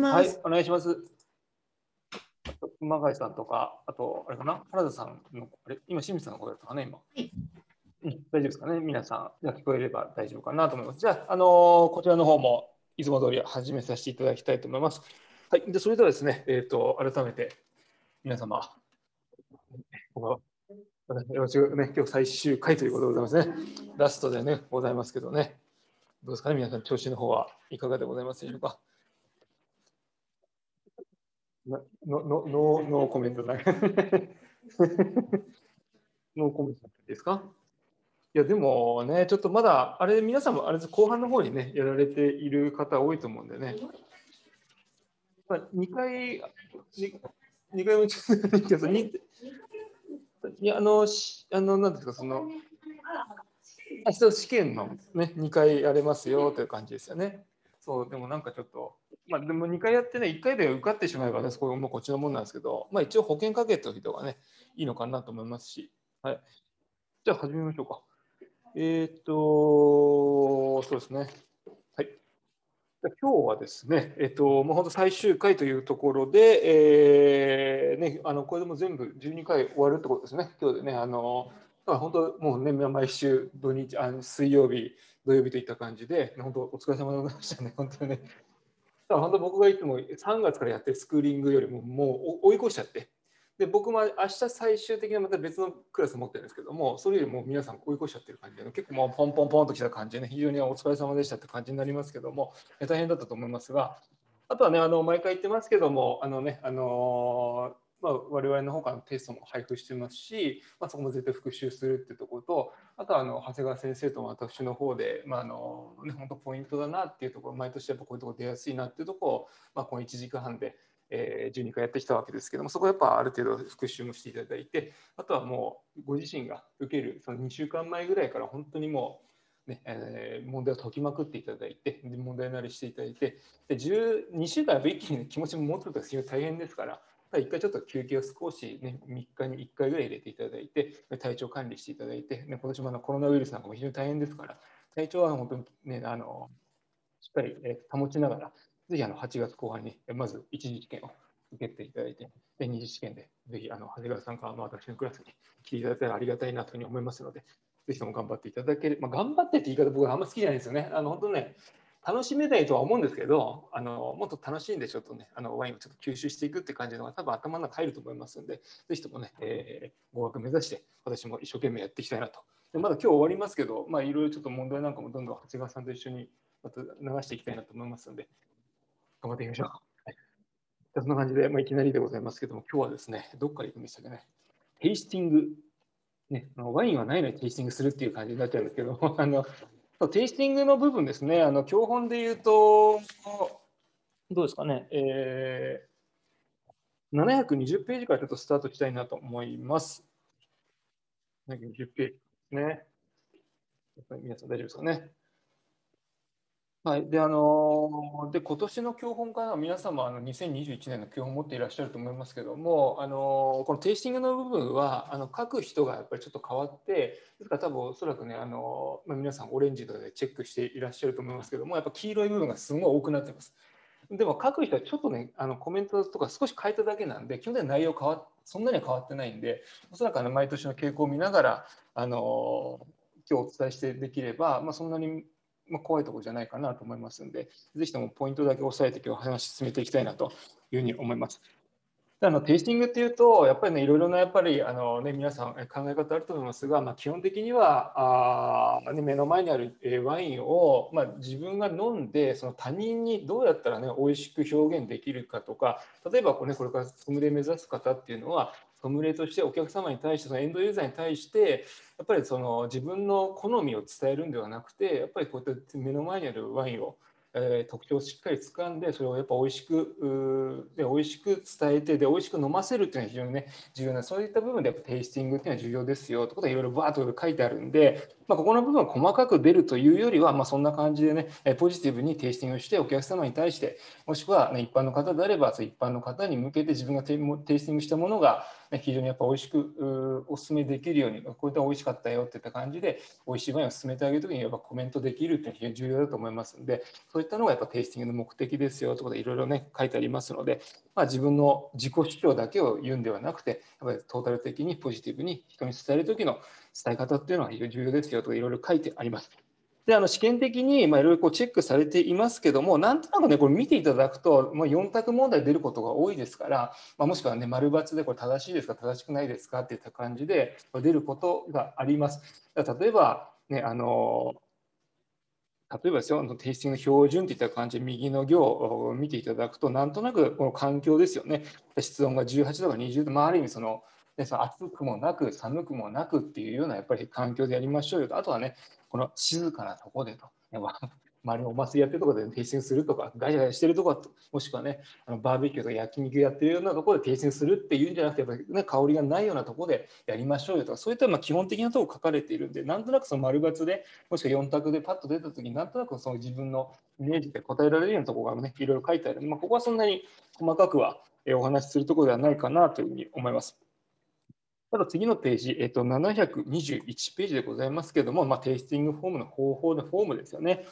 はい、お願いします。熊谷さんとか、あと、あれかな、原田さんの、あれ、今、清水さんの声だったかな、今？いうん、大丈夫ですかね、皆さん。じゃあ聞こえれば大丈夫かなと思います。じゃあ、あのーこちらの方も、いつも通り始めさせていただきたいと思います。はい、でそれではですね、えっ、と、改めて、皆様、こんばんは私よろしくね、今日最終回ということでございますね。ラストでね、ございますけどね。どうですかね、皆さん、調子の方はいかがでございますでしょうか？なののノーコメントだ。ノーコメントですか？いや、でもね、ちょっとまだ、あれ、皆さんもあれ後半の方にね、やられている方多いと思うんでね。まあ、2回、2回もちょっといいけど、にいや、あの、しあの、なんですか、その、あそう試験のね、2回やれますよという感じですよね。そう、でもなんかちょっと、まあでも2回やってね、1回で受かってしまえばね、これもこっちのもんなんですけど、まあ一応保険かけておいた方がね、いいのかなと思いますし、はい。じゃあ始めましょうか。えーっと、そうですね。はい。じゃ今日はですね、えっと、もう本当最終回というところで、えーね、あのこれでも全部12回終わるってことですね、今日でね。あの本当、もうね、毎週土日あの水曜日、土曜日といった感じで、本当、お疲れ様でございましたね、本当にね。だから本当、僕がいつも3月からやってるスクーリングよりも、もう追い越しちゃって、で僕も明日最終的にまた別のクラス持ってるんですけども、それよりも皆さん追い越しちゃってる感じで、結構もうポンポンポンときた感じでね、非常にお疲れ様でしたって感じになりますけども、大変だったと思いますが、あとはね、あの毎回言ってますけども、あのね、あのまあ、我々の方からのテストも配布してますし、まあ、そこも絶対復習するっていうところと、あとはあの長谷川先生と私の方で、まああのね、本当ポイントだなっていうところ、毎年やっぱこういうところ出やすいなっていうところを、まあ、この1時間半で、えー12回やってきたわけですけども、そこはやっぱある程度復習もしていただいて、あとはもうご自身が受けるその2週間前ぐらいから本当にもう、ねえー問題を解きまくっていただいて、問題慣れしていただいて、で12週間やっぱ一気に気持ちも持つことが非常に大変ですから、一回ちょっと休憩を少し、ね、3日に1回ぐらい入れていただいて、体調管理していただいて、ね、今年もあのコロナウイルスなんかも非常に大変ですから、体調は本当に、ね、あのしっかりえ保ちながら、ぜひあの8月後半にまず一次試験を受けていただいて、で二次試験でぜひあの長谷川さんからま私のクラスに来ていただいたらありがたいなというふうに思いますので、ぜひとも頑張っていただける、まあ、頑張ってって言い方、僕はあんま好きじゃないですよね。あの本当ね、楽しめないとは思うんですけど、あのもっと楽しいんでちょっとね、あのワインをちょっと吸収していくって感じのが多分頭の中入ると思いますので、ぜひともね、えー合格目指して、私も一生懸命やっていきたいなと。でまだ今日終わりますけど、まあいろいろちょっと問題なんかもどんどん長谷川さんと一緒にまた流していきたいなと思いますので、頑張っていきましょう。はい、そんな感じで、まあ、いきなりでございますけども、今日はですね、どっから行くんでしたっけね、テイスティング、ね、ワインはないのにテイスティングするっていう感じになっちゃうんですけど、あのテイスティングの部分ですね、あの教本で言うと、どうですかね、えー、720ページからちょっとスタートしたいなと思います。720ページですね。やっぱり皆さん大丈夫ですかね。はい、で、あので、今年の教本から皆様、あの2021年の教本を持っていらっしゃると思いますけども、あのこのテイスティングの部分は、あの書く人がやっぱりちょっと変わって、ですから多分おそらくね、あのまあ、皆さんオレンジとかでチェックしていらっしゃると思いますけども、やっぱ黄色い部分がすごい多くなってます。でも書く人はちょっとね、あのコメントとか少し変えただけなんで、基本的に内容変わそんなには変わってないんで、おそらくあの毎年の傾向を見ながら、あのー今日お伝えしてできれば、まあ、そんなにまあ怖いところじゃないかなと思いますので、ぜひともポイントだけ押さえて今日話進めていきたいなというふうに思います。あのテイスティングっていうと、やっぱりね、いろいろなやっぱりあの、ね、皆さん考え方あると思いますが、まあ、基本的にはあ、ね、目の前にあるワインを、まあ、自分が飲んで、その他人にどうやったらね、美味しく表現できるかとか、例えばこれ,、ね、これからソムリエ目指す方っていうのは、ソムリエとしてお客様に対して、そのエンドユーザーに対して、やっぱりその自分の好みを伝えるんではなくて、やっぱりこうやって目の前にあるワインを、えー特徴をしっかり掴んで、それをやっぱ美味しく、で美味しく伝えて、で美味しく飲ませるっていうのは非常にね、重要な、そういった部分でやっぱテイスティングっていうのは重要ですよってことはいろいろバーッと書いてあるんで、まあ、ここの部分は細かく出るというよりは、まあ、そんな感じでね、ポジティブにテイスティングをして、お客様に対して、もしくは、ね、一般の方であれば、そ一般の方に向けて自分がテイスティングしたものが、非常にやっぱ美味しくうーお勧めできるように、こういった美味しかったよっていった感じで、美味しいワインを勧めてあげるときに、やっぱコメントできるっていうのは非常に重要だと思いますので、そういったのがやっぱテイスティングの目的ですよということでいろいろね書いてありますので、まあ、自分の自己主張だけを言うんではなくてやっぱりトータル的にポジティブに人に伝える時の伝え方っていうのは非常に重要ですよとかいろいろ書いてあります。であの試験的にいろいろチェックされていますけども、なんとなくね、これ見ていただくと、まあ、4択問題出ることが多いですから、まあ、もしくはね、丸×でこれ正しいですか、正しくないですかっていった感じで出ることがあります。例えば、ね、あの例えばですよ、テイスティングの標準といった感じで右の行を見ていただくと、なんとなくこの環境ですよね。室温が18度か20度、まあ、ある意味その、ね、その暑くもなく寒くもなくっていうようなやっぱり環境でやりましょうよと。あとはね、この静かなとこでと。周りのお祭りやってるところで、ね、テイスティングするとか、ガヤガヤしてるとこもしくはね、あのバーベキューとか焼肉やってるようなところでテイスティングするっていうんじゃなくて、やっぱね、香りがないようなところでやりましょうよとか、そういったまあ基本的なところ書かれているんで、なんとなくその丸抜で、もしくは4択でパッと出たときに、なんとなくその自分のイメージで答えられるようなところがね、いろいろ書いてある。まあ、ここはそんなに細かくはお話しするところではないかなというふうに思います。ただ次のページ、えっと、721ページでございますけれども、まあ、テイスティングフォームの方法のフォームですよね。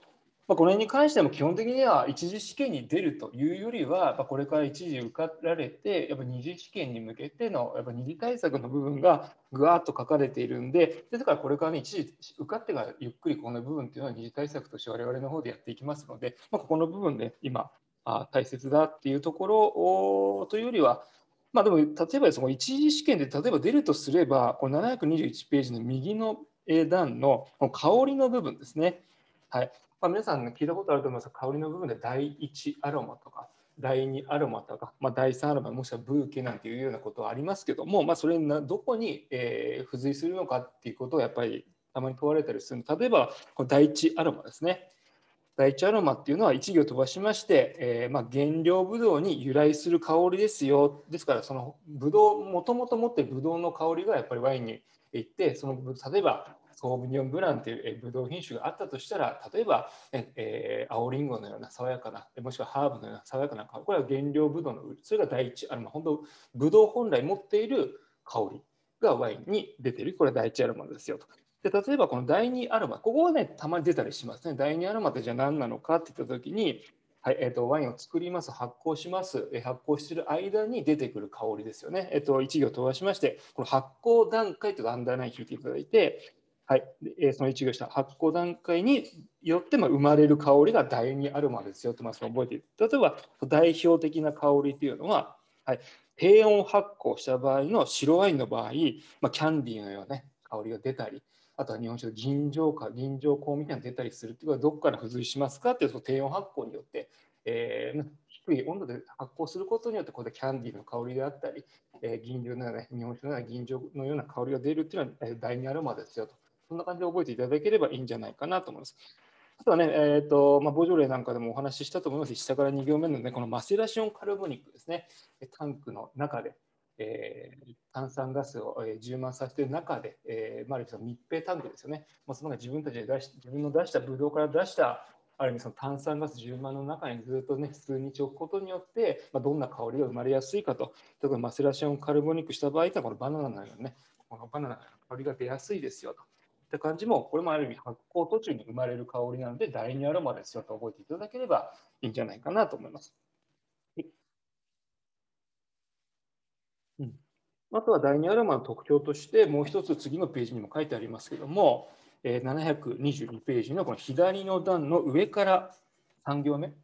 まあ、これに関しても基本的には一次試験に出るというよりは、まこれから一次受かられて、やっぱ二次試験に向けてのやっぱ二次対策の部分がぐわっと書かれているんで、ですからこれからね、一次受かってからゆっくりこの部分っていうのは二次対策として我々の方でやっていきますので、まあ、ここの部分で今、あ大切だっていうところというよりは、まあ、でも例えばその一次試験で例えば出るとすれば、この721ページの右の段の香りの部分ですね。はいまあ、皆さん、聞いたことあると思いますが、香りの部分で第1アロマとか、第2アロマとか、まあ、第3アロマ、もしくはブーケなんていうようなことはありますけども、まあ、それなどこに、えー、付随するのかっていうことをやっぱりたまに問われたりする例えば、この第1アロマですね。第一アロマっていうのは1行飛ばしまして、えー、まあ、原料ブドウに由来する香りですよ。ですから、そのブドウ、もともと持ってるブドウの香りがやっぱりワインにいって、その例えばソービニョンブランというブドウ品種があったとしたら、例えば、えー、青りんごのような爽やかな、もしくはハーブのような爽やかな香り、これは原料ブドウのそれが第一アロマ、本当、ブドウ本来持っている香りがワインに出ている、これは第一アロマですよと。で例えばこの第2アロマ、ここはね、たまに出たりしますね。第2アロマってじゃあ何なのかって言ったときに、はいえーと、ワインを作ります、発酵します、発酵してる間に出てくる香りですよね。えーと、1行飛ばしまして、この発酵段階というアンダーライン引いていただいて、はい、えー、その1行下、発酵段階によってま生まれる香りが第2アロマですよと、まあ、その覚えている。例えば、代表的な香りというのは、はい、低温発酵した場合の白ワインの場合、まあ、キャンディーのような、ね、香りが出たり、あとは日本酒の銀醸か銀醸香みたいなの出たりするっていうのはどこから付随しますかっていうと低温発酵によって、えー、低い温度で発酵することによってこれキャンディーの香りであったり、えー、銀醸のような日本酒のような銀醸のような香りが出るっていうのは第2アロマですよと。そんな感じで覚えていただければいいんじゃないかなと思います。あとはね、えーとまあ、ボジョレなんかでもお話ししたと思います。下から2行目の、ね、このマセラションカルボニックですね、タンクの中で、えー、炭酸ガスを、え充満させている中で、えー、まあ、その密閉タンクですよね、まあ、その自分たちで出し自分の出したブドウから出したある意味その炭酸ガス充満の中にずっとね数日置くことによって、まあ、どんな香りが生まれやすいかと特にマセラションカルボニックした場合はこのバナナのようなねこのバナナの香りが出やすいですよと。って感じも、これもある意味発酵途中に生まれる香りなので、第2アロマですよと覚えていただければいいんじゃないかなと思います。うん。あとは第2アロマの特徴として、もう一つ次のページにも書いてありますけども、722ページのこの左の段の上から3行目で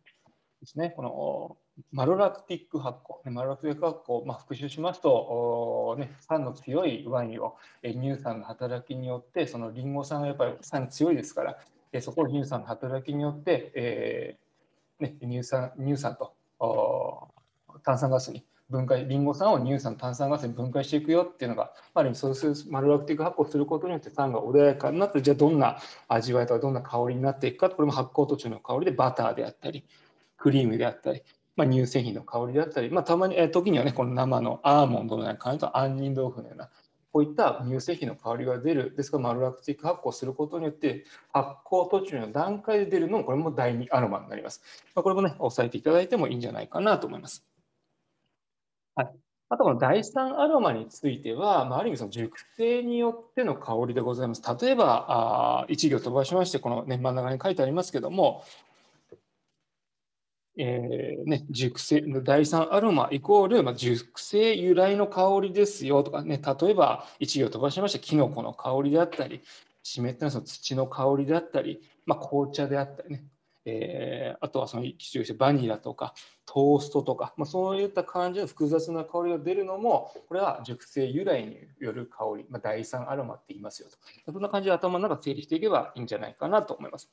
すね、このマロラクティック発酵、マロラクティック発酵、まあ、復習しますと、ね、酸の強いワインを乳酸の働きによって、そのリンゴ酸はやっぱり酸強いですから、そこを乳酸の働きによって、えーね、乳酸乳酸と炭酸ガスに分解、リンゴ酸を乳酸、炭酸ガスに分解していくよっていうのが、ある意味そうするマルラクティック発酵することによって酸が穏やかになって、じゃあどんな味わいとかどんな香りになっていくか、これも発酵途中の香りでバターであったり、クリームであったり、まあ、乳製品の香りであったり、まあ、たまに、え、時にはね、この生のアーモンドのような感じと杏仁豆腐のような、こういった乳製品の香りが出る、ですからマルラクティック発酵することによって、発酵途中の段階で出るのも、これも第2アロマになります。まあ、これもね、押さえていただいてもいいんじゃないかなと思います。はい、あとは第3アロマについては、まあ、ある意味その熟成によっての香りでございます。例えば、あ1行飛ばしまして、この、ね、真ん中に書いてありますけども、えーね、熟成第三アロマイコール、まあ、熟成由来の香りですよとかね、例えば一行飛ばしまして、キノコの香りであったり、湿ったその土の香りであったり、まあ、紅茶であったりね、えー、あとはその一してバニラとかトーストとか、まあ、そういった感じの複雑な香りが出るのも、これは熟成由来による香り、まあ、第三アロマって言いますよと。そんな感じで頭の中整理していけばいいんじゃないかなと思います。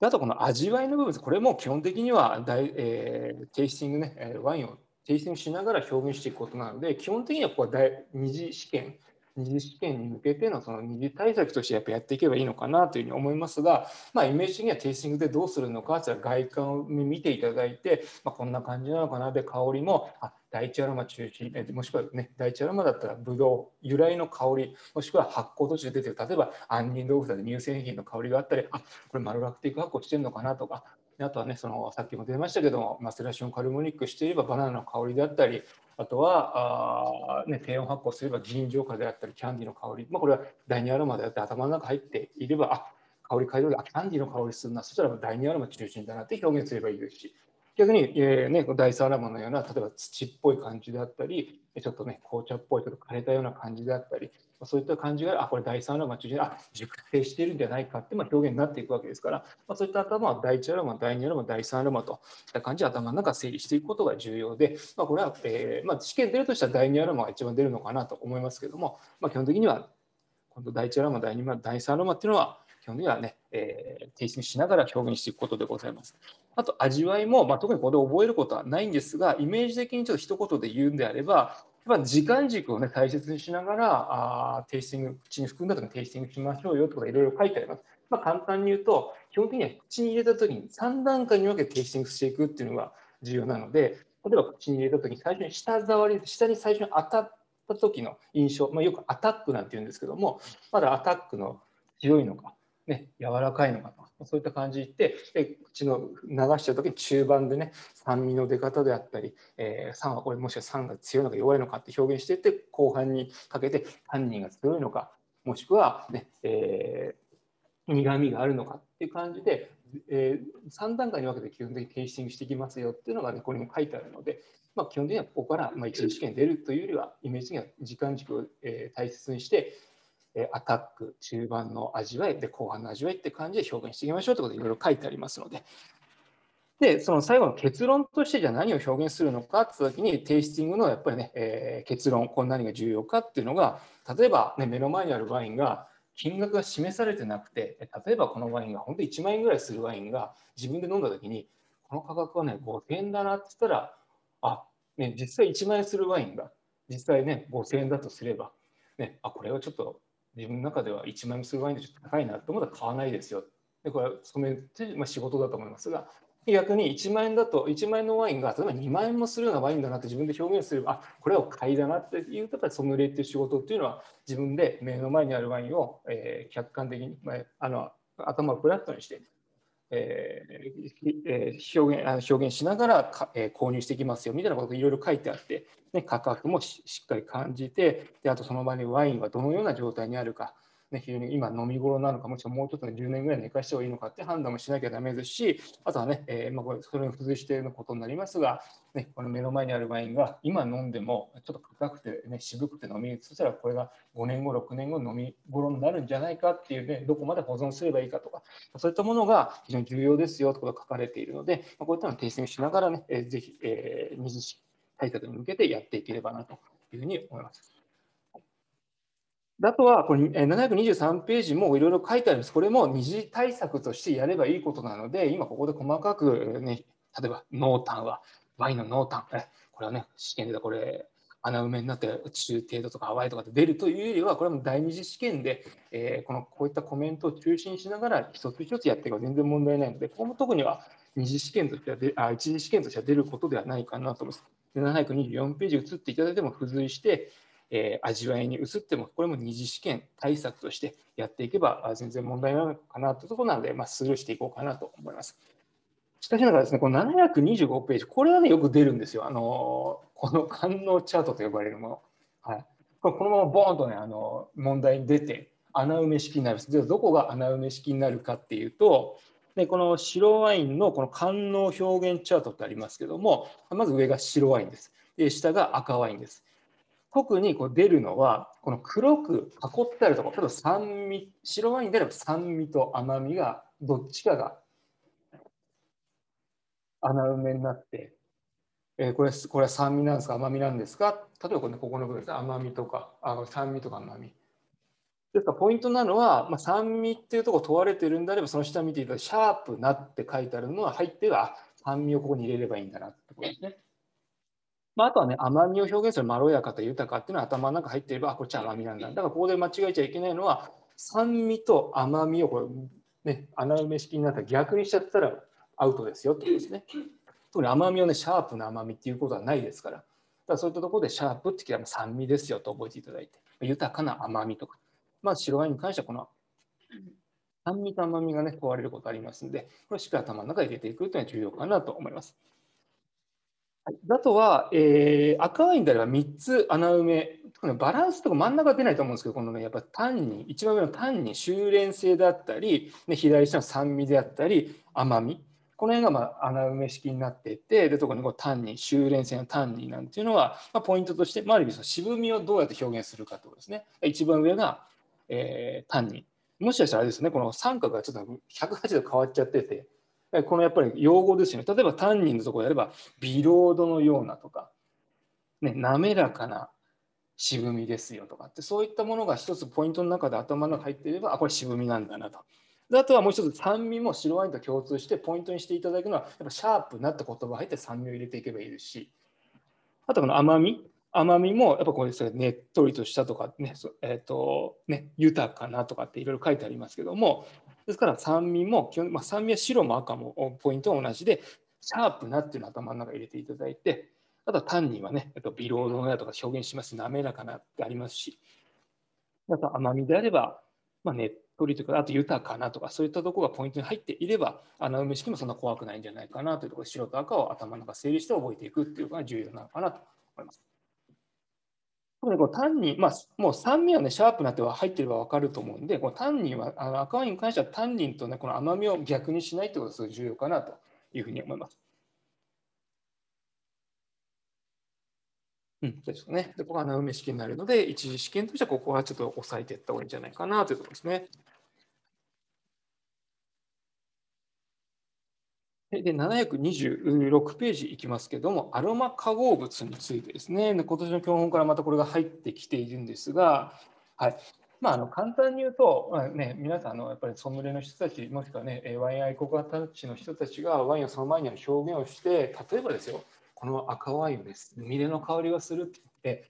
あとこの味わいの部分。これも基本的には大、えー、テイスティングね、ワインをテイスティングしながら表現していくことなので、基本的にはここは第二次試験、二次試験に向けてのその二次対策としてやっぱやっていけばいいのかなというふうに思いますが、まあ、イメージ的にはテイスティングでどうするのかって外観を見ていただいて、まあ、こんな感じなのかな。で香りもあ第一アロマ中心、もしくはね、第一アロマだったらブドウ由来の香り、もしくは発酵途中で出てる、例えば杏仁豆腐だって乳製品の香りがあったり、あこれマルラクティック発酵してるのかなとか、あとはね、そのさっきも出ましたけども、マセラションカルモニックしていればバナナの香りであったり、あとはあ、ね、低温発酵すれば銀浄化であったり、キャンディーの香り、まあ、これは第2アロマであって頭の中入っていれば、あ香り嗅いであキャンディーの香りするな、そしたら第2アロマ中心だなって表現すればいいですし、逆に、えーね、第三アロマのような、例えば土っぽい感じであったり、ちょっとね、紅茶っぽい、ちょっと枯れたような感じであったり、そういった感じが、あ、これ第3アロマ中心、あ、熟成しているんじゃないかって、表現になっていくわけですから、まあ、そういった頭は第1アロマ、第2アロマ、第3アロマといった感じで頭の中整理していくことが重要で、まあ、これは、えーまあ、試験出るとしたら第2アロマが一番出るのかなと思いますけども、まあ、基本的には、今度第1アロマ、第2アロマ、第3アロマっていうのは、基本的にはね、えー、提出しながら表現していくことでございます。あと味わいも、まあ、特にここで覚えることはないんですが、イメージ的にちょっと一言で言うんであれば、ぱ時間軸を、ね、大切にしながら、あテイスティング、口に含んだ時にテイスティングしましょうよとかいろいろ書いてあります。まあ、簡単に言うと、基本的には口に入れた時に3段階に分けてテイスティングしていくっていうのが重要なので、例えば口に入れた時に最初に舌触り、下に最初に当たった時の印象、まあ、よくアタックなんて言うんですけども、まだアタックの強いのか、ね、柔らかいのかとそういった感じでで口の流した時に中盤でね酸味の出方であったり、えー、酸はこれもしか酸が強いのか弱いのかって表現していって後半にかけて犯人が強いのかもしくはね、えー、苦みがあるのかっていう感じで、えー、3段階に分けて基本的にテイスティングしていきますよっていうのが、ね、ここにも書いてあるので、まあ、基本的にはここから、まあ、一次試験出るというよりはイメージ的には時間軸を、えー、大切にしてアタック、中盤の味わい、で後半の味わいって感じで表現していきましょうということでいろいろ書いてありますので。で、その最後の結論としてじゃあ何を表現するのかって時に、テイスティングのやっぱりね、えー、結論、これ何が重要かっていうのが、例えば、ね、目の前にあるワインが金額が示されてなくて、例えばこのワインが本当に1万円ぐらいするワインが自分で飲んだ時に、この価格はね、5000円だなって言ったら、あ、ね、実際1万円するワインが実際ね、5000円だとすれば、ね、あ、これはちょっと自分の中では1万円するワインでちょっと高いなと思ったら買わないですよ。でこれは染めって、まあ、仕事だと思いますが、逆に1万円だと、1万円のワインが例えば2万円もするようなワインだなって自分で表現すれば、あこれを買いだなっていうと、ソムリエっていう仕事っていうのは、自分で目の前にあるワインを、えー、客観的に、まあ、あの頭をフラットにして、えー、表現表現しながらか、えー、購入していきますよみたいなことがいろいろ書いてあって、ね、価格もしっかり感じてであとその場にワインはどのような状態にあるかね、非常に今飲み頃なのか、もしくはもうちょっと、10年ぐらい寝かした方がいいのかって判断もしなきゃだめですし、あとはね、えー、まあ、これそれに付随していることになりますが、ね、この目の前にあるワインが今飲んでもちょっと硬くて、ね、渋くて飲み、そしたらこれが5年後、6年後飲み頃になるんじゃないかっていうね、どこまで保存すればいいかとか、そういったものが非常に重要ですよということが書かれているので、まあ、こういったのを訂正しながらね、えー、ぜひ、えー、二次対策に向けてやっていければなというふうに思います。あとは、これ723ページもいろいろ書いてあるんです。これも二次対策としてやればいいことなので、今ここで細かく、ね、例えば濃淡は、ワインの濃淡、これはね、試験でこれ、穴埋めになって中程度とか淡いとかで出るというよりは、これも第二次試験で、えー、このこういったコメントを中心しながら一つ一つやっていけば全然問題ないので、ここも特には二次試験としてはあ一次試験としては出ることではないかなと思います。724ページ移っていただいても付随して、えー、味わいに移っても、これも二次試験対策としてやっていけば全然問題ないのかなというところなので、まあ、スルーしていこうかなと思います。しかしながらですね、この725ページ、これはね、よく出るんですよ。あのこの官能チャートと呼ばれるもの。はい、このままボーンとね、あの問題に出て、穴埋め式になる。では、どこが穴埋め式になるかっていうと、でこの白ワインのこの官能表現チャートってありますけども、まず上が白ワインです。で下が赤ワインです。特にこう出るのは、この黒く囲ってあるところ、例えば酸味、白ワインであれば酸味と甘みがどっちかが穴埋めになって、えー、これこれは酸味なんですか？甘みなんですか？例えばこここの部分です甘みとかあ酸味とか甘み。ですからポイントなのは、まあ、酸味っていうところ問われてるんであればその下見ていただいてシャープなって書いてあるのは入っては酸味をここに入れればいいんだなってことですね。まあ、あとはね甘みを表現するまろやかと豊かっていうのは頭の中入っていればこっちは甘みなんだ。だからここで間違えちゃいけないのは酸味と甘みをこれ、ね、穴埋め式になったら逆にしちゃったらアウトですよってことですね。特に甘みをね、シャープな甘みっていうことはないですから。だからそういったところでシャープって聞いたら酸味ですよと覚えていただいて、豊かな甘みとか。まあ、白ワインに関してはこの酸味と甘みがね、壊れることありますので、これしっかり頭の中に入れていくというのは重要かなと思います。あとは、えー、赤ワインであれば3つ穴埋め、バランスとか真ん中出ないと思うんですけど、このね、やっぱ単に、一番上の単に修練性であったり、ね、左下の酸味であったり、甘み、この辺がまあ穴埋め式になっていて、で、特にこう単に、修練性の単になんていうのは、まあ、ポイントとして、まあ、ある意味その渋みをどうやって表現するかということですね。一番上が、えー、単に。もしかしたらあれですね、この三角がちょっと180度変わっちゃってて、このやっぱり用語ですよね。例えばタンニンのところであれば、ビロードのようなとか、ね、滑らかな渋みですよとかって、そういったものが一つポイントの中で頭の中に入っていれば、あ、これ渋みなんだなと。あとはもう一つ、酸味も白ワインと共通してポイントにしていただくのは、やっぱシャープなって言葉入って酸味を入れていけばいいですし、あとこの甘み、甘みもやっぱこうですねっとりとしたとかね、えーとね、豊かなとかっていろいろ書いてありますけども、ですから酸味も基本、まあ、酸味は白も赤もポイントは同じで、シャープなっていうのを頭の中に入れていただいて、あとは単にはね、えっと、微労働やとか表現しますし、滑らかなってありますし、あと甘みであれば、まあ、ねっとりとか、あと豊かなとか、そういったところがポイントに入っていれば、穴埋め式もそんな怖くないんじゃないかなというところで、白と赤を頭の中整理して覚えていくっていうのが重要なのかなと思います。特にこう単に、まあ、もう酸味はね、シャープなっては入ってれば分かると思うんで、この単には、あの赤ワインに関しては単ンとね、この甘みを逆にしないってことがすごい重要かなというふうに思います。うん、そうですね。で、ここは穴埋め試験になるので、一次試験としてはここはちょっと抑えていった方がいいんじゃないかなというところですね。で、726ページいきますけども、アロマ化合物についてですね、今年の教本からまたこれが入ってきているんですが、はい。まあ、あの簡単に言うと、まあね、皆さんのやっぱりソムリエの人たち、もしくはね、ワイン愛好家たちの人たちがワインをその前に表現をして、例えばですよ、この赤ワインです、ミレの香りがするって言って、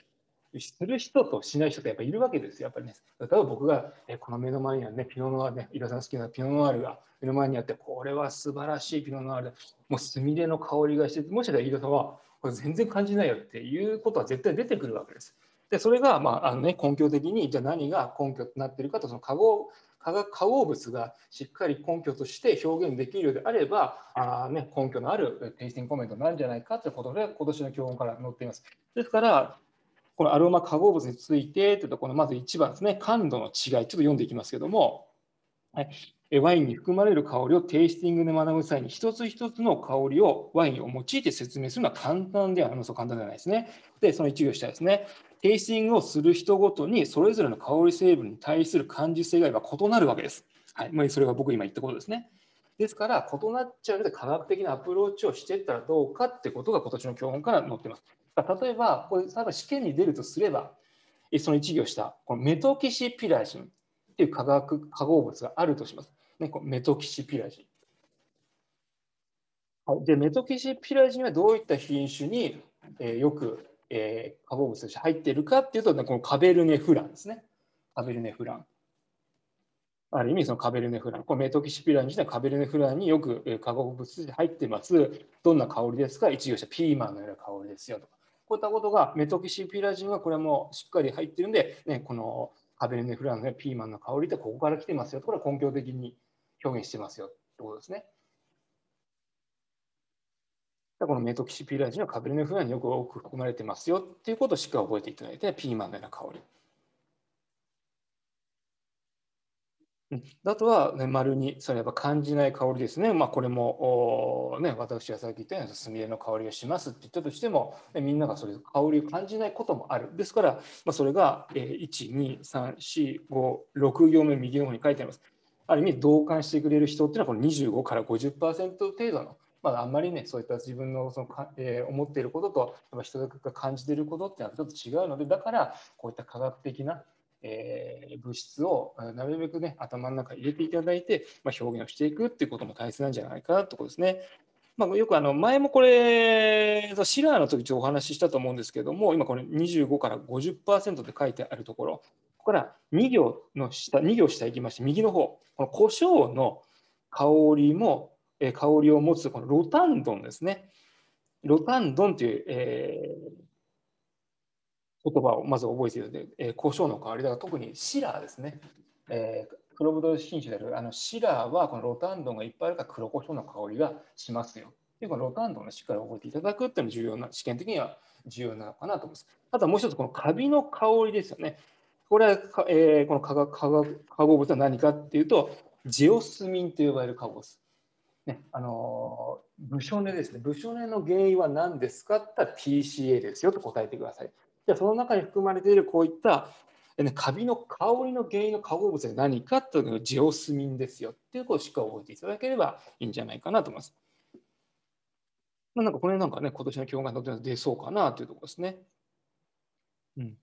する人としない人ってやっぱいるわけですよ、やっぱりね。例えば僕が、えこの目の前にはね、ピノノワールね、イラさん好きなピノノワールが目の前にあって、これは素晴らしいピノノワールで、もうスミレの香りがして、もしかしたらイラさんは、これ全然感じないよっていうことは絶対出てくるわけです。で、それが、まああのね、根拠的に、じゃあ何が根拠となっているかと、その化合化学化合物がしっかり根拠として表現できるようであれば、あね、根拠のあるテイスティングコメントなんじゃないかということで、今年の教本から載っています。ですから、このアロマ化合物についてというところまず1番ですね、感度の違い、ちょっと読んでいきますけども、はい、ワインに含まれる香りをテイスティングで学ぶ際に、一つ一つの香りをワインを用いて説明するのは簡単ではあります簡単ではないですね。で、その1行下ですね。テイスティングをする人ごとに、それぞれの香り成分に対する感受性が異なるわけです。はいまあ、それが僕今言ったことですね。ですから、異なっちゃうので、科学的なアプローチをしていったらどうかってことが今年の教本から載っています。例えば、これ、例えば試験に出るとすれば、その一行下、このメトキシピラジンっていう化学化合物があるとします。ね、このメトキシピラジン。はい、で、メトキシピラジンはどういった品種に、えー、よく、えー、化合物として入っているかっていうと、ね、このカベルネフランですね。カベルネフラン。ある意味、そのカベルネフラン、このメトキシピラジン自体カベルネフランによく化合物として入ってます。どんな香りですか？一行下、ピーマンのような香りですよとか。こういったことがメトキシピラジンはこれもしっかり入ってるんで、ね、このカベルネフランの、ピーマンの香りってここから来てますよこれは根拠的に表現してますよってことですね。このメトキシピラジンはカベルネフランによく多く含まれてますよっていうことをしっかり覚えていただいて、ピーマンのような香り。あとは、ね、丸に、それは感じない香りですね。まあ、これも、ね、私がさっき言ったように、すみれの香りがしますって言ったとしても、みんながそれ香りを感じないこともある。ですから、まあ、それが、え1、2、3、4、5、6行目右の方に書いてあります。ある意味、同感してくれる人っていうのは、この25から50%程度の、まあ、あんまりね、そういった自分のそのか、えー、思っていることと、人が感じていることっていうのはちょっと違うので、だから、こういった科学的な、えー、物質をなるべくね頭の中に入れていただいて、まあ、表現をしていくっていうことも大切なんじゃないかなということですね。まあ、よくあの前もこれシラーの時ちょっとお話ししたと思うんですけども今これ25から50%で書いてあるところここから2行の下2行下行きまして右の方この胡椒の香りも香りを持つこのロタンドンですねロタンドンという、えー、言葉をまず覚えているので、えー、胡椒の代わりだから特にシラーですね。えー、黒ブドウ品種であるあのシラーはこのロタンドンがいっぱいあるから黒胡椒の香りがしますよ。でこのロタンドンをしっかり覚えていただくっていうのが重要な、試験的には重要なのかなと思います。あともう一つ、このカビの香りですよね。これは、えー、この化学化学化合物は何かっていうと、ジオスミンと呼ばれる化合物。ね、あのブショネですね。ブショネの原因は何ですかって言ったら TCA ですよと答えてください。じゃあその中に含まれているこういったカビの香りの原因の化合物が何かというのがジオスミンですよっていうことをしっかり覚えていただければいいんじゃないかなと思います。まあ、なんかこれなんかね、今年の教科が出そうかなというところですね。うん。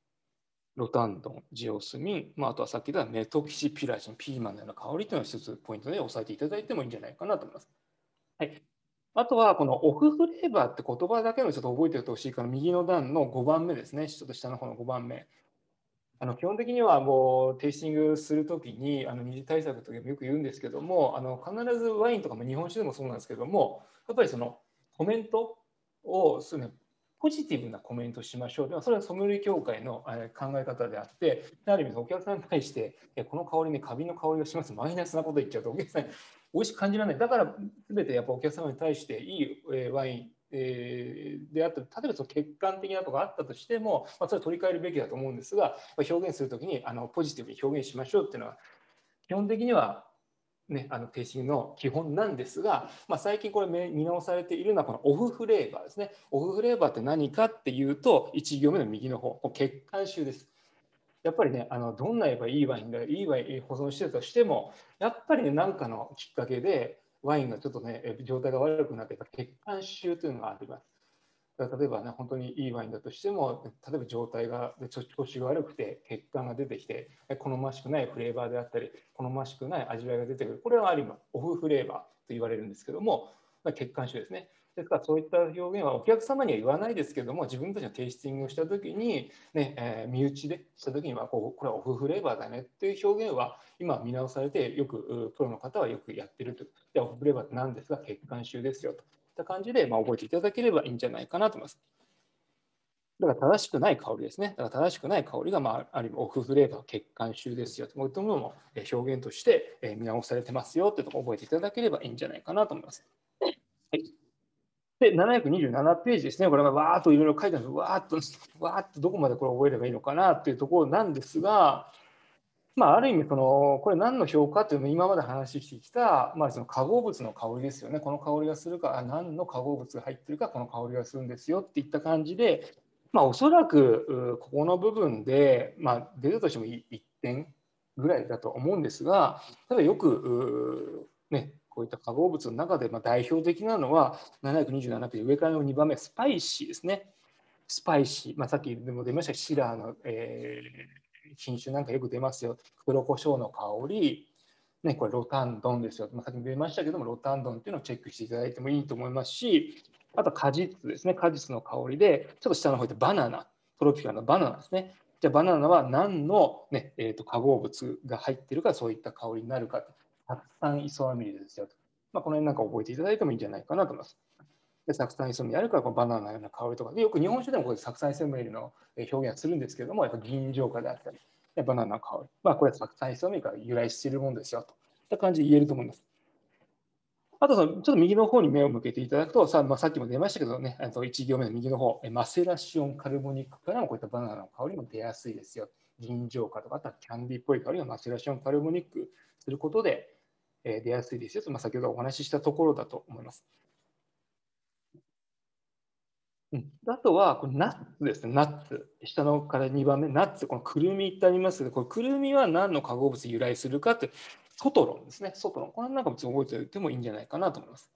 ロタンドン、ジオスミン、まあ、あとはさっき言ったメトキシピラジン、ピーマンのような香りというのを一つポイントで押さえていただいてもいいんじゃないかなと思います。はい。あとはこのオフフレーバーって言葉だけのちょっと覚えておいてほしいから右の段の5番目ですね。ちょっと下の方の5番目。あの基本的にはもうテイスティングするときにあの二次対策とかよく言うんですけどもあの必ずワインとかも日本酒でもそうなんですけどもやっぱりそのコメントをするポジティブなコメントしましょう。でもそれはソムリエ協会の考え方であって、ある意味お客さんに対して、この香りにカビの香りがします、マイナスなこと言っちゃうとお客さん美味しく感じられない。だから全てやっぱお客様に対していいワインえであった例えばその客観的なとこがあったとしても、まあ、それは取り替えるべきだと思うんですが、表現するときにあのポジティブに表現しましょうっていうのは基本的には、ね、あの提出の基本なんですが、まあ、最近これ見直されているのはこのオフフレーバーですね。オフフレーバーって何かっていうと1行目の右の方血管臭です。やっぱりね、あのどんなやっぱいいワインがいいワイン保存してたとしても、やっぱりね、何かのきっかけでワインがちょっとね、状態が悪くなって血管臭というのがあります。例えばね、本当にいいワインだとしても、例えば状態が、調子が悪くて、血管が出てきて、好ましくないフレーバーであったり、好ましくない味わいが出てくる。これはある意味、オフフレーバーと言われるんですけども、血管臭ですね。ですからそういった表現はお客様には言わないですけども自分たちのテイスティングをした時に、ねえー、身内でした時にはこうこれはオフフレーバーだねっていう表現は今見直されてよくプロの方はよくやってると。でオフフレーバーって何ですか？血管臭ですよといった感じで、まあ、覚えていただければいいんじゃないかなと思います。だから正しくない香りですね。だから正しくない香りが、まあ、ある意味オフフレーバー、血管臭ですよと。いうものも表現として見直されてますよというところを覚えていただければいいんじゃないかなと思います。727ページですね。これがわーっといろいろ書いてあるんですわーっと、わーっとどこまでこれ覚えればいいのかなっていうところなんですが、まあ、ある意味その、これ何の評価っていうのも今まで話してきた、まあ、その化合物の香りですよね。この香りがするか、何の化合物が入ってるか、この香りがするんですよっていった感じで、まあ、おそらくここの部分で、まあ、出るとしても1点ぐらいだと思うんですが、ただよく、ね、こういった化合物の中でま代表的なのは727ページ上からの2番目スパイシーですね。スパイシー、まあ、さっきでも出ましたシラーの、えー、品種なんかよく出ますよ。黒胡椒の香り、ね、これロタンドンですよ。まあ、さっきも出ましたけども、ロタンドンっていうのをチェックしていただいてもいいと思いますし、あと果実ですね、果実の香りで、ちょっと下の方でバナナ、トロピカルのバナナですね。じゃあバナナは何の、ねえーと、化合物が入っているか、そういった香りになるか。酢酸イソアミリですよと。まあ、この辺なんか覚えていただいてもいいんじゃないかなと思います。で酢酸イソミあるからこのバナナのような香りとかでよく日本酒でもこれ酢酸イソミルの表現するんですけどもやっぱ銀醸化であったりバナナの香り、まあ、これは酢酸イソミルから由来しているものですよといった感じで言えると思います。あとそのちょっと右の方に目を向けていただくとさ,、まあ、さっきも出ましたけどねと1行目の右の方マセラシオンカルボニックからもこういったバナナの香りも出やすいですよ。銀醸化とかあとはキャンディーっぽい香りがマセラションカルボニックすることで、え出やすいですよと、まあ、先ほどお話ししたところだと思います。うん、あとは、このナッツですね、ナッツ。下のから2番目、ナッツ。このくるみってありますけど、これくるみは何の化合物由来するかって、ソトロンですね、ソトロン。これなんか別に覚えておいてもいいんじゃないかなと思います。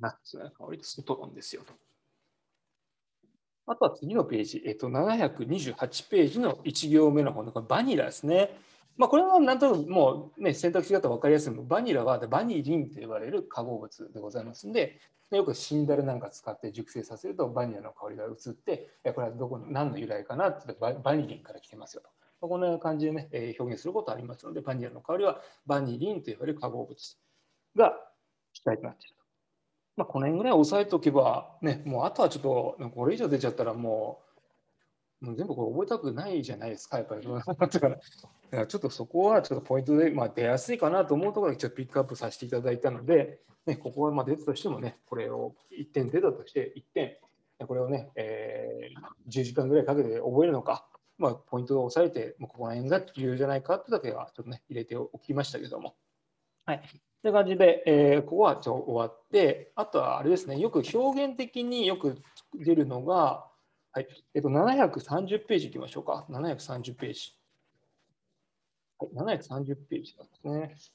ナッツの香り、ソトロンですよと。あとは次のページ、えっと、728ページの1行目の方のバニラですね。まあ、これはなんとなくもう、ね、選択肢方分かりやすいのバニラはバニリンと呼ばれる化合物でございますので、よくシンダルなんか使って熟成させるとバニラの香りが移って、これはどこの何の由来かなってバニリンから来てますよと。このような感じで、ね、表現することありますので、バニラの香りはバニリンと呼ばれる化合物が主体となっていると。まあ、この辺ぐらい押さえておけば、ね、もうあとはちょっと、これ以上出ちゃったらもう、もう全部これ覚えたくないじゃないですか、やっぱり。だからちょっとそこはちょっとポイントで、まあ、出やすいかなと思うところでちょっとピックアップさせていただいたので、ね、ここはまあ出たとしてもね、これを1点出たとして1点、これをね、えー、10時間ぐらいかけて覚えるのか、まあ、ポイントを押さえて、もうここら辺が重要じゃないかってだけはちょっとね、入れておきましたけども。はい。という感じで、えー、ここはちょ終わって、あとはあれですね、よく表現的によく出るのが、はいえっと、730ページいきましょうか。730ページ。はい、730ページなんですね。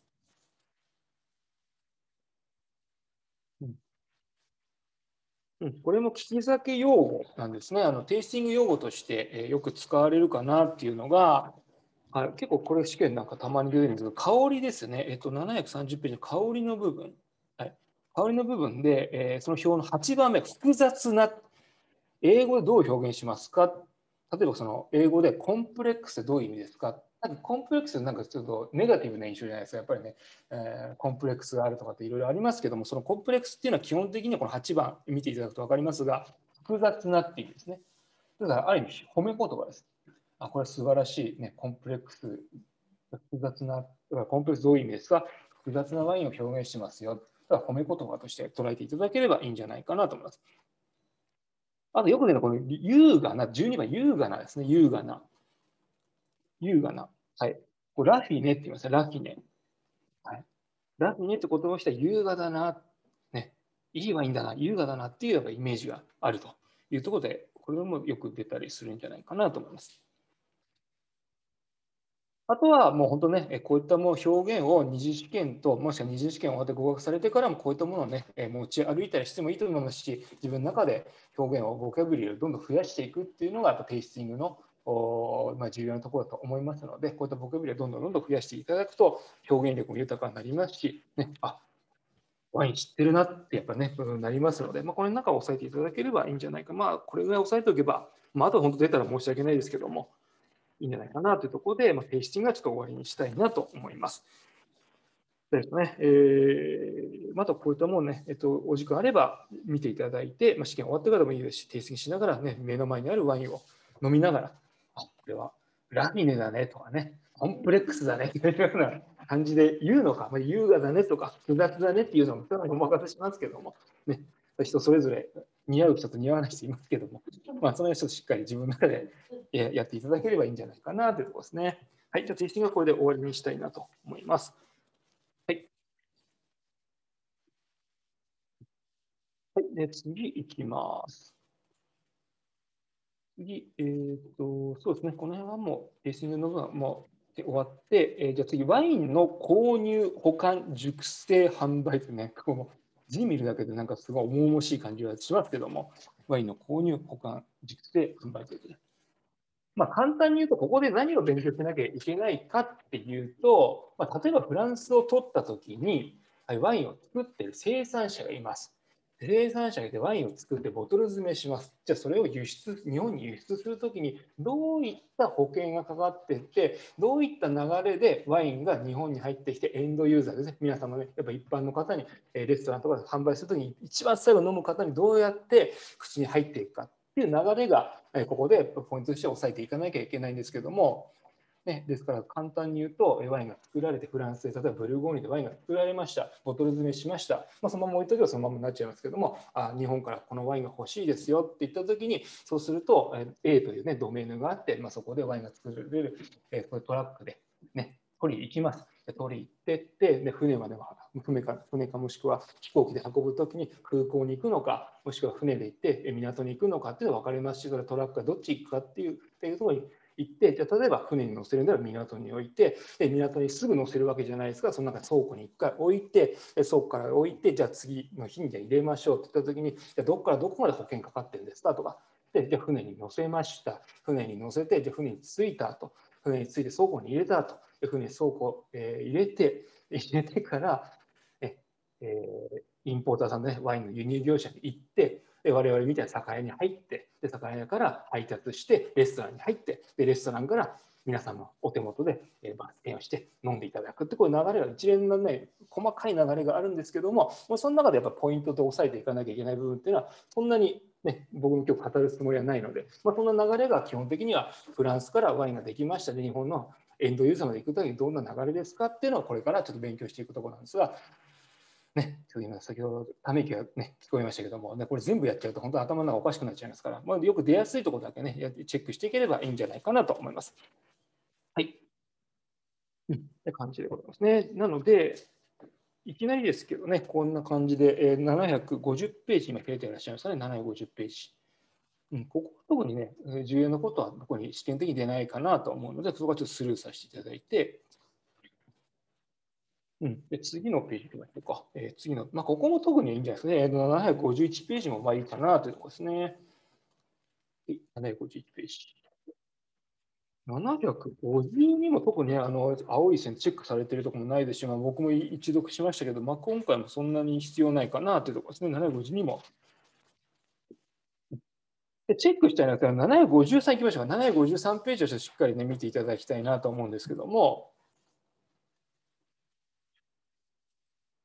うん、これも聞き酒用語なんですね。あのテイスティング用語として、えよく使われるかなっていうのが、はい、結構これ試験なんかたまに出てるんですけど、香りですね。えっと、730ページの香りの部分。はい、香りの部分で、えー、その表の8番目、複雑な、英語でどう表現しますか？例えばその英語でコンプレックスってどういう意味ですか？なんかコンプレックスなんかちょっとネガティブな印象じゃないですか。やっぱりね、えー、コンプレックスがあるとかっていろいろありますけども、そのコンプレックスっていうのは基本的にはこの8番見ていただくと分かりますが、複雑なっていうですね。だからある意味褒め言葉です。あ、これは素晴らしい、ね、コンプレックス、複雑な、コンプレックスどういう意味ですか複雑なワインを表現してますよ。だから褒め言葉として捉えていただければいいんじゃないかなと思います。あとよく出るのはこの優雅な、12番優雅なですね、優雅な。優雅な。はい。これラフィネって言いますね、ラフィネ。はい。ラフィネって言葉をしたら優雅だな、ね、いいワインだな、優雅だなっていうイメージがあるというところで、これもよく出たりするんじゃないかなと思います。あとはもう本当ね、こういったもう表現を二次試験と、もしくは二次試験を終わって合格されてからもこういったものをね、持ち歩いたりしてもいいと思いますし、自分の中で表現を、ボキャブリーをどんどん増やしていくっていうのが、やっぱテイスティングのまあ、重要なところだと思いますので、こういったボキャブリをどんどんどんどん増やしていただくと、表現力も豊かになりますし、ね、あワイン知ってるなってやっぱね、なりますので、まあ、これの中を押さえていただければいいんじゃないか。まあ、これぐらい押さえておけば、まあ、あと本当出たら申し訳ないですけども、いいんじゃないかなというところで、まあ、テイスティングはちょっと終わりにしたいなと思います。ですね、えー、またこういったものね、えっと、お時間あれば見ていただいて、まあ、試験終わってからでもいいですし、テイスティングしながらね、目の前にあるワインを飲みながら、あ、これはラフィネだねとかね、コンプレックスだねというような感じで言うのか、まあ、優雅だねとか、複雑だねっていうのもお任せしますけども、ね、人それぞれ似合う人と似合わない人いますけども、まあ、その人しっかり自分の中でやっていただければいいんじゃないかなというところですね。はい、じゃあ、テイスティングはこれで終わりにしたいなと思います。はい。はい、で次いきます。次、えっ、ー、と、そうですね、この辺はもう、テイスティングの部分はもう終わって、えー、じゃあ次、ワインの購入、保管、熟成、販売とね、この字見るだけでなんかすごい重々しい感じはしますけども、ワインの購入、保管、熟成、販売ということで。まあ、簡単に言うと、ここで何を勉強しなきゃいけないかっていうと、まあ、例えばフランスを取ったときに、ワインを作っている生産者がいます。生産者がいてワインを作ってボトル詰めします。じゃあそれを輸出、日本に輸出するときにどういった保険がかかっていて、どういった流れでワインが日本に入ってきてエンドユーザーですね、皆様ね、やっぱ一般の方にレストランとかで販売するときに一番最後飲む方にどうやって口に入っていくかっていう流れがここでポイントとして押さえていかなきゃいけないんですけども、ね、ですから簡単に言うと、ワインが作られてフランスで、例えばブルゴーニュでワインが作られました、ボトル詰めしました、まあ、そのまま置いとけばそのままになっちゃいますけども、あ日本からこのワインが欲しいですよ。って言ったときに、そうすると A という、ね、ドメインがあって、まあ、そこでワインが作られる、えー、トラックで、ね、取りに行きます。取り行ってってで船までは船か船かもしくは飛行機で運ぶときに空港に行くのかもしくは船で行って港に行くのかっていうのが分かりますしそれトラックがどっち行くかっていうっていうところに行ってじゃ例えば船に乗せるなら港に置いてで港にすぐ乗せるわけじゃないですかその中倉庫に1回置いてで倉庫から置いてじゃあ次の日にじゃ入れましょうって言った時にじゃどこからどこまで保険かかってるんですかとか。でじゃ船に乗せました。船に乗せてじゃ船に着いたと。船に着いて倉庫に入れたと。船に倉庫、えー、入れて 入れてからえ、えー、インポーターさんの、ね、ワインの輸入業者に行ってで我々みたいな酒屋に入ってで酒屋から配達してレストランに入ってでレストランから皆さんのお手元で、えー、バス停をして飲んでいただくってこういう流れが一連のね細かい流れがあるんですけどももうその中でやっぱポイントで押さえていかなきゃいけない部分っていうのはそんなにね、僕も今日語るつもりはないので、まあ、そんな流れが基本的にはフランスからワインができましたで、日本のエンドユーザーまで行くときにどんな流れですかっていうのをこれからちょっと勉強していくところなんですが、ね、今先ほどため息が、ね、聞こえましたけども、ね、これ全部やっちゃうと本当頭の中おかしくなっちゃいますから、まあ、よく出やすいところだけね、チェックしていければいいんじゃないかなと思います。はい。うん、って感じでございますね。なので、いきなりですけどね、こんな感じで、えー、750ページ今開いていらっしゃいましたね、750ページ。うん、ここ特にね、重要なことはここに試験的に出ないかなと思うので、そこはちょっとスルーさせていただいて、うん、で次のページいきましょうか。えー、次の、まあ、ここも特にいいんじゃないですかね。751ページもまあいいかなというところですね。751ページ。752も特に、あの青い線チェックされているところもないですし、まあ、僕も一読しましたけど、まあ、今回もそんなに必要ないかなというところですね。752も。でチェックしたいなったら753いきましょうか。753ページをしっかり、ね、見ていただきたいなと思うんですけども、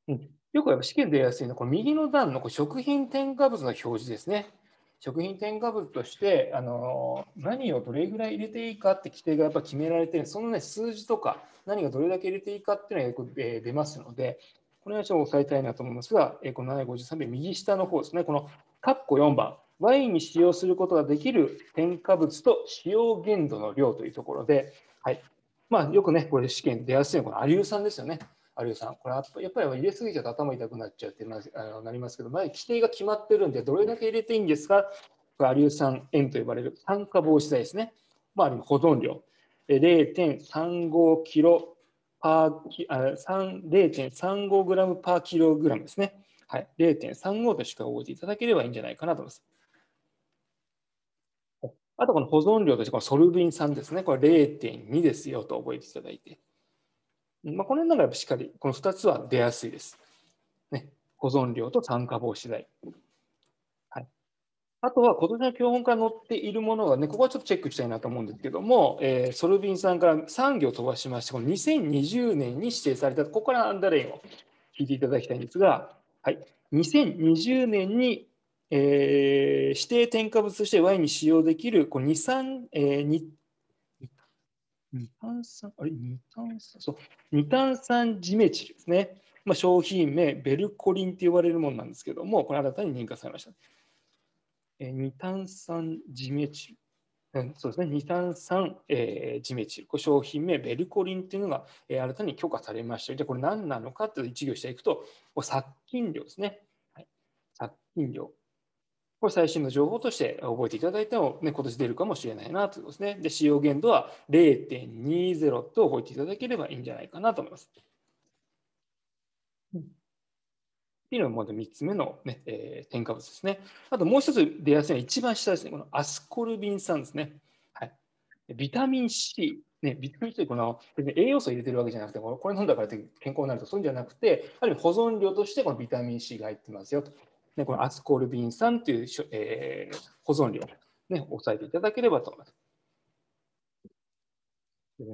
うん、よくやっぱ試験でやすいのは、この右の段のこ食品添加物の表示ですね。食品添加物としてあの何をどれぐらい入れていいかって規定がやっぱ決められてる。その、ね、数字とか何がどれだけ入れていいかっていうのがよく、え出ますので、これはちょっと押さえたいなと思いますが、えこの753ペ右下の方ですね、この括弧4番、ワインに使用することができる添加物と使用限度の量というところで、はい。まあ、よくね、これ試験出やすいのはこのアリュー酸ですよね。有吉さん、これやっぱり入れすぎちゃうと頭痛くなっちゃうってなりますけど、前規定が決まってるんで、どれだけ入れていいんですか？アリュー酸塩と呼ばれる酸化防止剤ですね。まあ、保存量。0.35キロパーキ0.35グラムパーキログラムですね。はい、0.35としか覚えていただければいいんじゃないかなと思います。あとこの保存量としてこのソルビン酸ですね。これ0.2ですよと覚えていただいて。まあ、この中でしっかりこの2つは出やすいです。ね、保存量と酸化防止剤。はい、あとは今年の教本から載っているものがね、ここはちょっとチェックしたいなと思うんですけども、えー、ソルビンさんから3行飛ばしまして、この2020年に指定された、ここからアンダーレインを聞いていただきたいんですが、はい、2020年に、えー、指定添加物としてワインに使用できるこの2、3、えー、二炭酸、あれ、二炭酸、そう、二炭酸ジメチルですね。まあ、商品名、ベルコリンって呼ばれるものなんですけども、これ新たに認可されました。えー、二炭酸ジメチル。うん、そうですね、二炭酸、えー、ジメチル。これ商品名、ベルコリンっていうのが、えー、新たに許可されました。じゃ、これ何なのかっていうと一行していくと、殺菌量ですね。はい、殺菌量。これ最新の情報として覚えていただいても、ね、今年出るかもしれないなということですね。で、使用限度は0.20と覚えていただければいいんじゃないかなと思います。っていうのがまず3つ目の、ねえー、添加物ですね。あともう一つ出やすいのは一番下ですね。このアスコルビン酸ですね。はい、ビタミン C。ね、ビタミン C この栄養素を入れてるわけじゃなくて、これ飲んだからって健康になるとそういうんじゃなくて、ある意味保存料としてこのビタミン C が入ってますよと。ね、このアスコルビン酸という、えー、保存量、ね、押さえていただければと思います。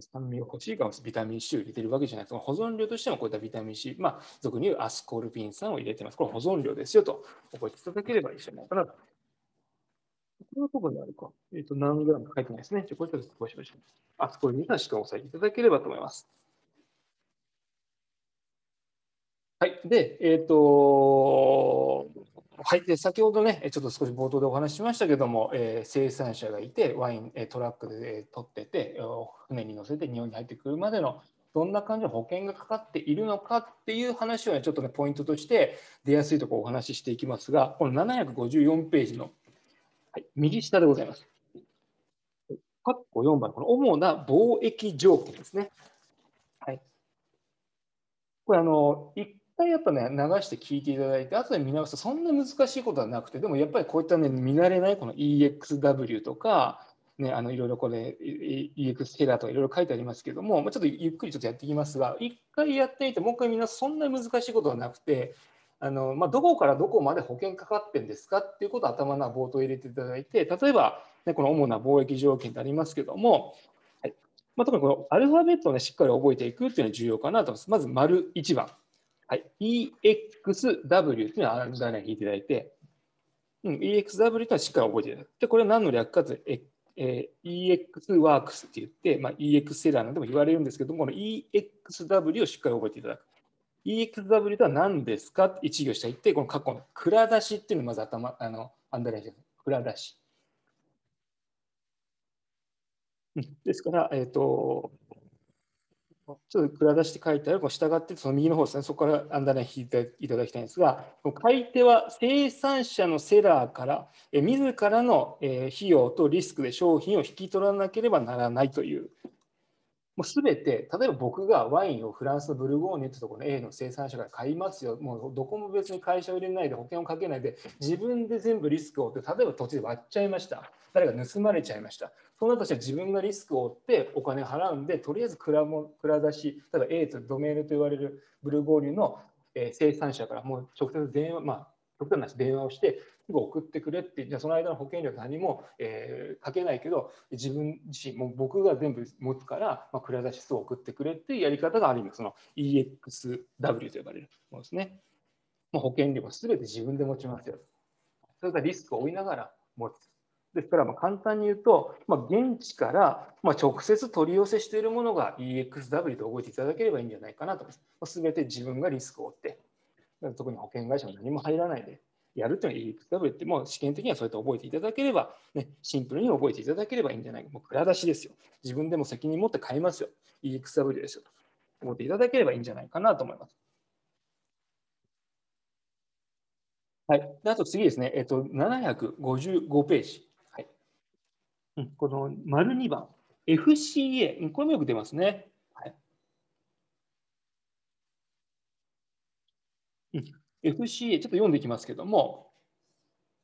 酸味が欲しいからビタミン C を入れてるわけじゃなくて、保存量としてもこういったビタミン C、まあ、俗に言うアスコルビン酸を入れてます。これ保存量ですよと覚えていただければいいじゃないかなと。このとこにあるか。えっ、と、何グラムか書いてないですね。じゃこれちょっと少しましょう。あ、そこにしっかり押さえていただければと思います。はい。で、えっ、ー、と、はい。で、先ほどね、ちょっと少し冒頭でお話ししましたけども、えー、生産者がいて、ワイン、トラックで取ってて、船に乗せて日本に入ってくるまでのどんな感じの保険がかかっているのかっていう話を、ね、ちょっとね、ポイントとして出やすいところをお話ししていきますが、この754ページの、はい、右下でございます。括弧4番、この主な貿易条件ですね。はい。これ、あの、一回やっぱね、流して聞いていただいて、後で見直すとそんな難しいことはなくて、でもやっぱりこういったね、見慣れないこの EXW とか、ね、あのいろいろこれ EX ヘラーとかいろいろ書いてありますけども、ちょっとゆっくりちょっとやっていきますが、一回やってみて、もう一回みんなそんな難しいことはなくて、あのまあ、どこからどこまで保険かかってるんですか？っていうことを頭の冒頭入れていただいて、例えば、ね、この主な貿易条件ってありますけども、はいまあ、特にこのアルファベットを、ね、しっかり覚えていくっていうのが重要かなと思います。まず、丸1番。はい、EXW っていうのはアンダーライン引いていただいて、うん、EXW というのはしっかり覚えていただく。で、これは何の略かというと、え、EXWorks って言って、まあ、EX セラーなんでも言われるんですけども、この EXW をしっかり覚えていただく。EXW とは何ですかって一行下言って、この過去の蔵出しっていうのをまず頭、あの、アンダーラインして蔵出し。ですから、えっ、ー、と、ちょっと蔵出して書いてある、従ってその右の方ですね、そこからアンダーライン引いていただきたいんですが、買い手は生産者のセラーから、え自らの費用とリスクで商品を引き取らなければならないというもうすべて、例えば僕がワインをフランスのブルゴーニュってところの A の生産者から買いますよ、もうどこも別に会社を入れないで保険をかけないで、自分で全部リスクを負って、例えば土地で割っちゃいました。誰か盗まれちゃいました。そうなったとして自分がリスクを負ってお金払うんで、とりあえず蔵も蔵出し、例えば A とドメールと言われるブルゴーニュの生産者からもう直接電話、まあ、極端な話電話をして、送ってくれって、じゃあその間の保険料何も、えー、かけないけど、自分自身、も僕が全部持つから、まあ、蔵出し数を送ってくれっていうやり方があります。その EXW と呼ばれるものですね。もう保険料も全て自分で持ちますよ。それからリスクを負いながら持つ。ですから、ま簡単に言うと、まあ、現地からまあ直接取り寄せしているものが EXW と覚えていただければいいんじゃないかなと思います。全て自分がリスクを負って、特に保険会社も何も入らないでやるというのは EXW ってもう試験的にはそうやって覚えていただければ、ね、シンプルに覚えていただければいいんじゃないか。もう蔵出しですよ。自分でも責任持って買いますよ。EXW ですよと思っていただければいいんじゃないかなと思います。はい。であと次ですね、えっと、755ページ。この丸2番、FCA、これもよく出ますね。はい。FCA、ちょっと読んでいきますけども、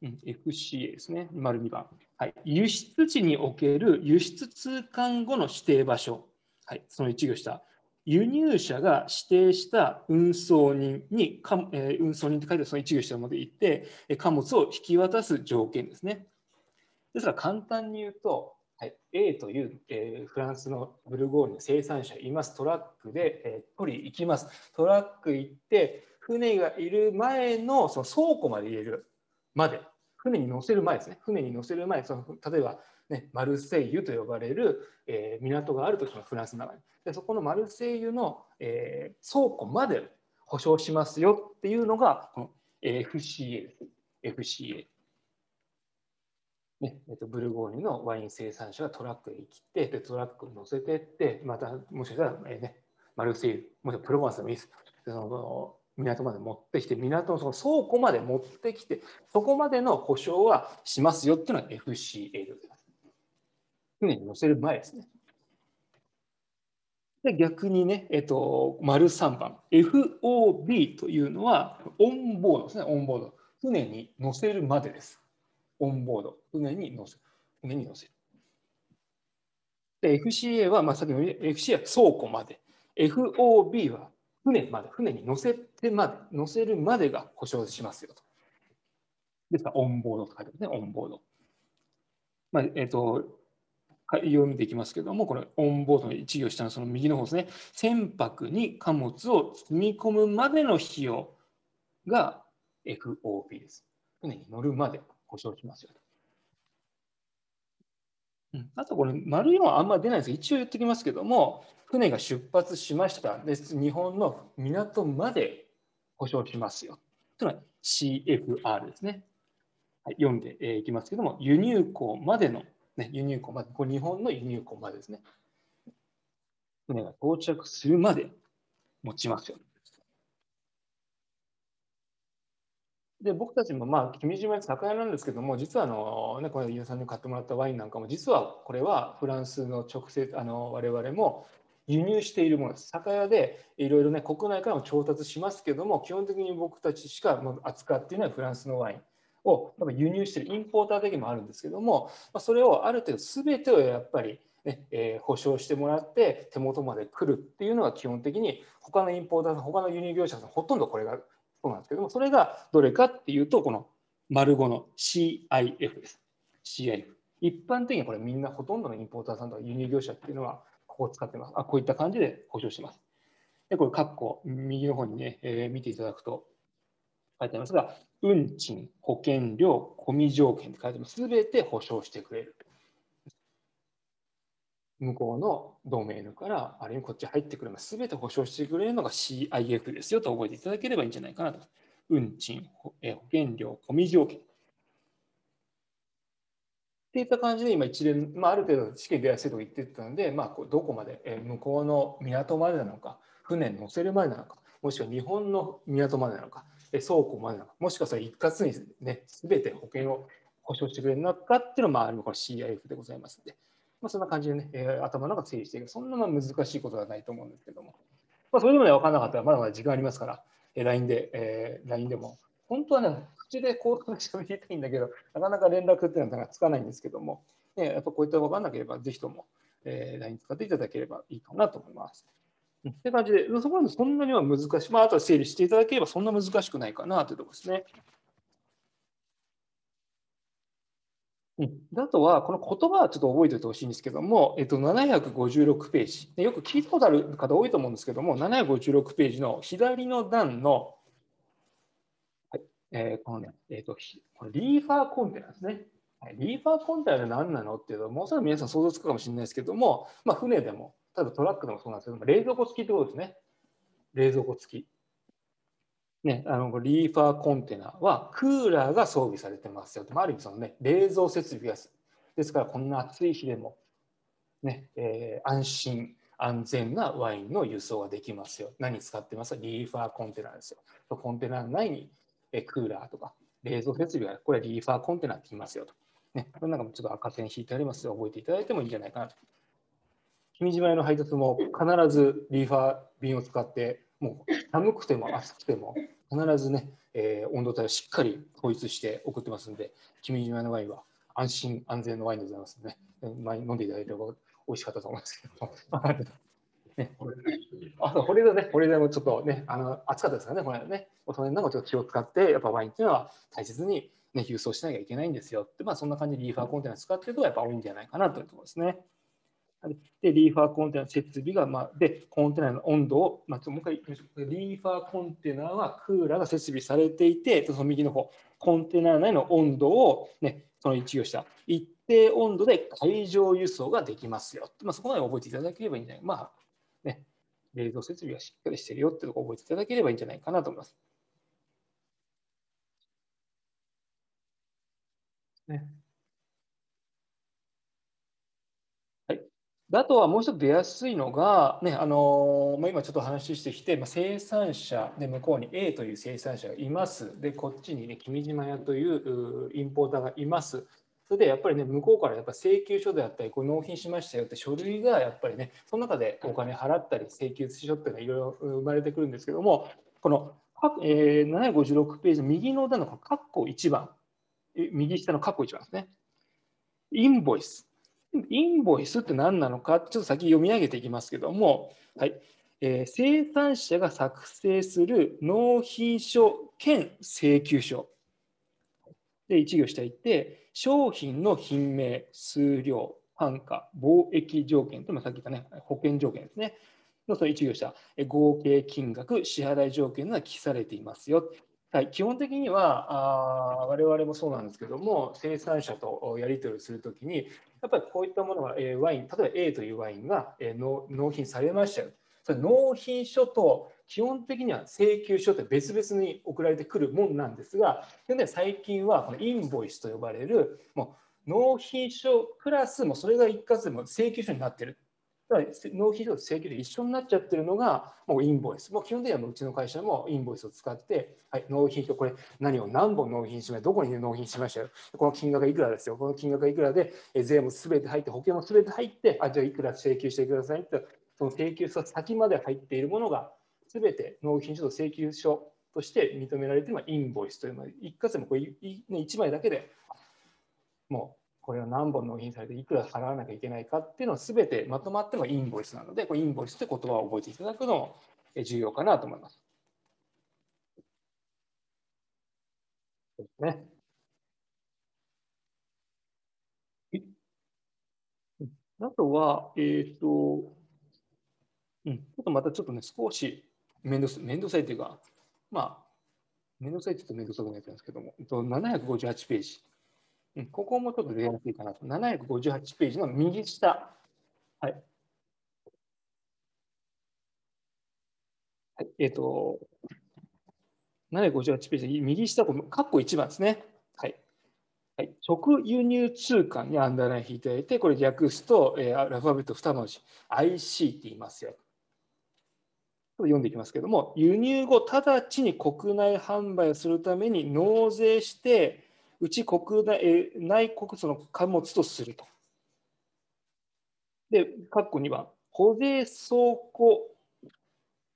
FCA ですね、丸2番、はい。輸出地における輸出通関後の指定場所、はい、その一行下、輸入者が指定した運送人に、えー、運送人って書いてその一行下まで行って、貨物を引き渡す条件ですね。ですから簡単に言うと、はい、A という、えー、フランスのブルゴーニュ生産者います。トラックで、えー、取り行きます。トラック行って、船がいる前のその倉庫まで入れるまで、船に乗せる前ですね、船に乗せる前、その例えば、ね、マルセイユと呼ばれる、えー、港があるときのフランスの中にで、そこのマルセイユの、えー、倉庫まで保証しますよっていうのが、この FCA です。FCA。ねえっと、ブルゴーニュのワイン生産者がトラックへ来て、でトラックに乗せてって、またもしかしたら、えーね、マルセイユ、もしくはプロヴァンスでもいいです。その港まで持ってきて、港のその倉庫まで持ってきて、そこまでの保証はしますよっていうのが FCA でございます。船に乗せる前ですね。で逆にね、えっと、丸3番、FOB というのは、オンボードですね、オンボード。船に乗せるまでです。オンボード。船に乗せる。船に乗せる。で、FCA は、まあ、さっきの FCA は倉庫まで。FOB は船まで、船に乗せてまで、乗せるまでが保証しますよと。ですから、オンボードと書いてますね、オンボード。まあ、えっ、ー、と、読みできますけども、これ、オンボードの一行下のその右の方ですね、船舶に貨物を積み込むまでの費用が FOP です。船に乗るまで保証しますよと。あとこれ、丸4はあんま出ないですが、一応言ってきますけども、船が出発しましたで、日本の港まで保証しますよ。というのは CFR ですね。はい、読んでいきますけども、輸入港までの、ね、輸入港まで、これ日本の輸入港までですね。船が到着するまで持ちますよ。で僕たちもまあ君島酒屋なんですけども実はあの、ね、この飯さんに買ってもらったワインなんかも実はこれはフランスの直接あの我々も輸入しているものです。酒屋でいろいろね国内からも調達しますけども基本的に僕たちしか扱っていないフランスのワインを輸入しているインポーター的にもあるんですけどもそれをある程度全てをやっぱりねえー、保証してもらって手元まで来るっていうのが基本的に他のインポーターさん他の輸入業者さんほとんどこれがそうなんですけどもそれがどれかっていうとこの丸5の CIF です。CIF 一般的にはこれみんなほとんどのインポーターさんとか輸入業者っていうのはここを使ってます。あこういった感じで保証してます。でこれ括弧右の方にね、えー、見ていただくと書いてありますが運賃保険料込み条件って書いてます。すべて保証してくれる。向こうのドメインから、あるいはこっち入ってくるのすべて保証してくれるのが CIF ですよと覚えていただければいいんじゃないかなと。運賃、保険料、込み条件。っていった感じで今一連、まあ、ある程度試験出やすいと言ってたので、まあ、どこまで、向こうの港までなのか、船乗せるまでなのか、もしくは日本の港までなのか、倉庫までなのか、もしくはそれ一括にね、すべて保険を保証してくれるのかっていうのが、まあ、この CIF でございますので。まあ、そんな感じでね、えー、頭の中整理していく。そんな難しいことはないと思うんですけども。まあ、それでもね、分からなかったら、まだまだ時間ありますから、えー、LINE で、えー、LINE でも、本当はね、口でこう喋りたいんだけど、なかなか連絡っていうのはつかないんですけども、ね、やっぱこういった分からなければ、ぜひとも、えー、LINE 使っていただければいいかなと思います。って感じで、そこまでそんなには難しい。まあ、あとは整理していただければそんな難しくないかなというところですね。うん、あとは、この言葉はちょっと覚えておいてほしいんですけども、えっと、756ページ。よく聞いたことある方多いと思うんですけども、756ページの左の段の、はいえー、このね、えっと、このリーファーコンテナですね。リーファーコンテナって何なのっていうと、もうそれ皆さん想像つくかもしれないですけども、まあ、船でも、例えばトラックでもそうなんですけども、冷蔵庫付きってことですね。冷蔵庫付き。ね、あのリーファーコンテナはクーラーが装備されてますよと、ま。ある意味そのね、冷蔵設備がですからこんな暑い日でも、ねえー、安心安全なワインの輸送ができますよ。何使ってますか？リーファーコンテナですよ。コンテナ内にクーラーとか冷蔵設備がこれはリーファーコンテナって言いますよと。ね、これなんかもちょっと赤線引いてありますので覚えていただいてもいいんじゃないかなと。君島屋の配達も必ずリーファー便を使ってもう寒くても暑くても必ずね、えー、温度帯をしっかり統一して送ってますんで、君島のワインは安心安全のワインでございますので、ね、前飲んでいただいれば美味しかったと思いますけど。ね、あと、これでね、これでもちょっとね、あの暑かったですからね、これね、大人なんかちょっと気を使って、やっぱワインっていうのは大切に、ね、郵送しなきゃいけないんですよって、まあ、そんな感じでリーファーコンテナ使ってると、やっぱ多いんじゃないかなというところですね。で、リーファーコンテナの設備が、まあ、で、コンテナの温度を、まあ、もう一回言いましょう。リーファーコンテナはクーラーが設備されていて、その右の方、コンテナ内の温度を、ね、その一行した一定温度で海上輸送ができますよ。まあ、そこまで覚えていただければいいんじゃないか。まあ、ね、冷蔵設備がしっかりしてるよってとこ覚えていただければいいんじゃないかなと思います。ねあとはもう一つ出やすいのが、ねあのまあ、今ちょっと話してきて、まあ、生産者で向こうに A という生産者がいます。で、こっちにね、君島屋というインポーターがいます。それでやっぱりね、向こうからやっぱ請求書であったり、これ納品しましたよって書類がやっぱりね、その中でお金払ったり、請求書っていうのはいろいろ生まれてくるんですけども、この、えー、756ページの右の段の括弧1番、右下の括弧1番ですね。インボイス。インボイスって何なのか、ちょっと先読み上げていきますけども、はいえー、生産者が作成する納品書兼請求書。で、1行下行って、商品の品名、数量、単価、貿易条件と、まあ、さっき言ったね、保険条件ですね。のその1行下、合計金額、支払い条件が記されていますよ。はい、基本的にはあ我々もそうなんですけども生産者とやり取りするときにやっぱりこういったものが、えー、ワイン例えば A というワインが、えー、納納品されましたよ。それ納品書と基本的には請求書って別々に送られてくるもんなんですがで最近はこのインボイスと呼ばれるもう納品書プラスもそれが一括でも請求書になってる。納品書と請求で一緒になっちゃってるのがもうインボイス。もう基本的にはうちの会社もインボイスを使って、はい、納品書、これ何を何本納品しました、どこに納品しましたよ？この金額がいくらですよ？この金額がいくらで、税もすべて入って、保険もすべて入って、あ、じゃあいくら請求してくださいって、その請求書先まで入っているものが、すべて納品書と請求書として認められているのはインボイスというの、一括でもこれ1枚だけでもうこれは何本納品されていくら払わなきゃいけないかっていうのを全てまとまってのインボイスなので、これインボイスって言葉を覚えていただくのも重要かなと思います。ね。あとは、えっ、ー、と、うん、ちょっとまたちょっとね、少し面倒面倒くさいというか、まあ、面倒くさいって言うと面倒くさくないんですけども、758ページ。ここもちょっと出やすいかなと。758ページの右下。はい。はい、えっ、ー、と、758ページ、右下、括弧1番ですね。はい。はい、直輸入通貨にアンダーライン引いておいて、これ略すと、えー、アルファベット2文字、IC って言いますよ。読んでいきますけども、輸入後、直ちに国内販売をするために納税して、うち国内内国その貨物とすると。で、括弧2番、保税倉庫、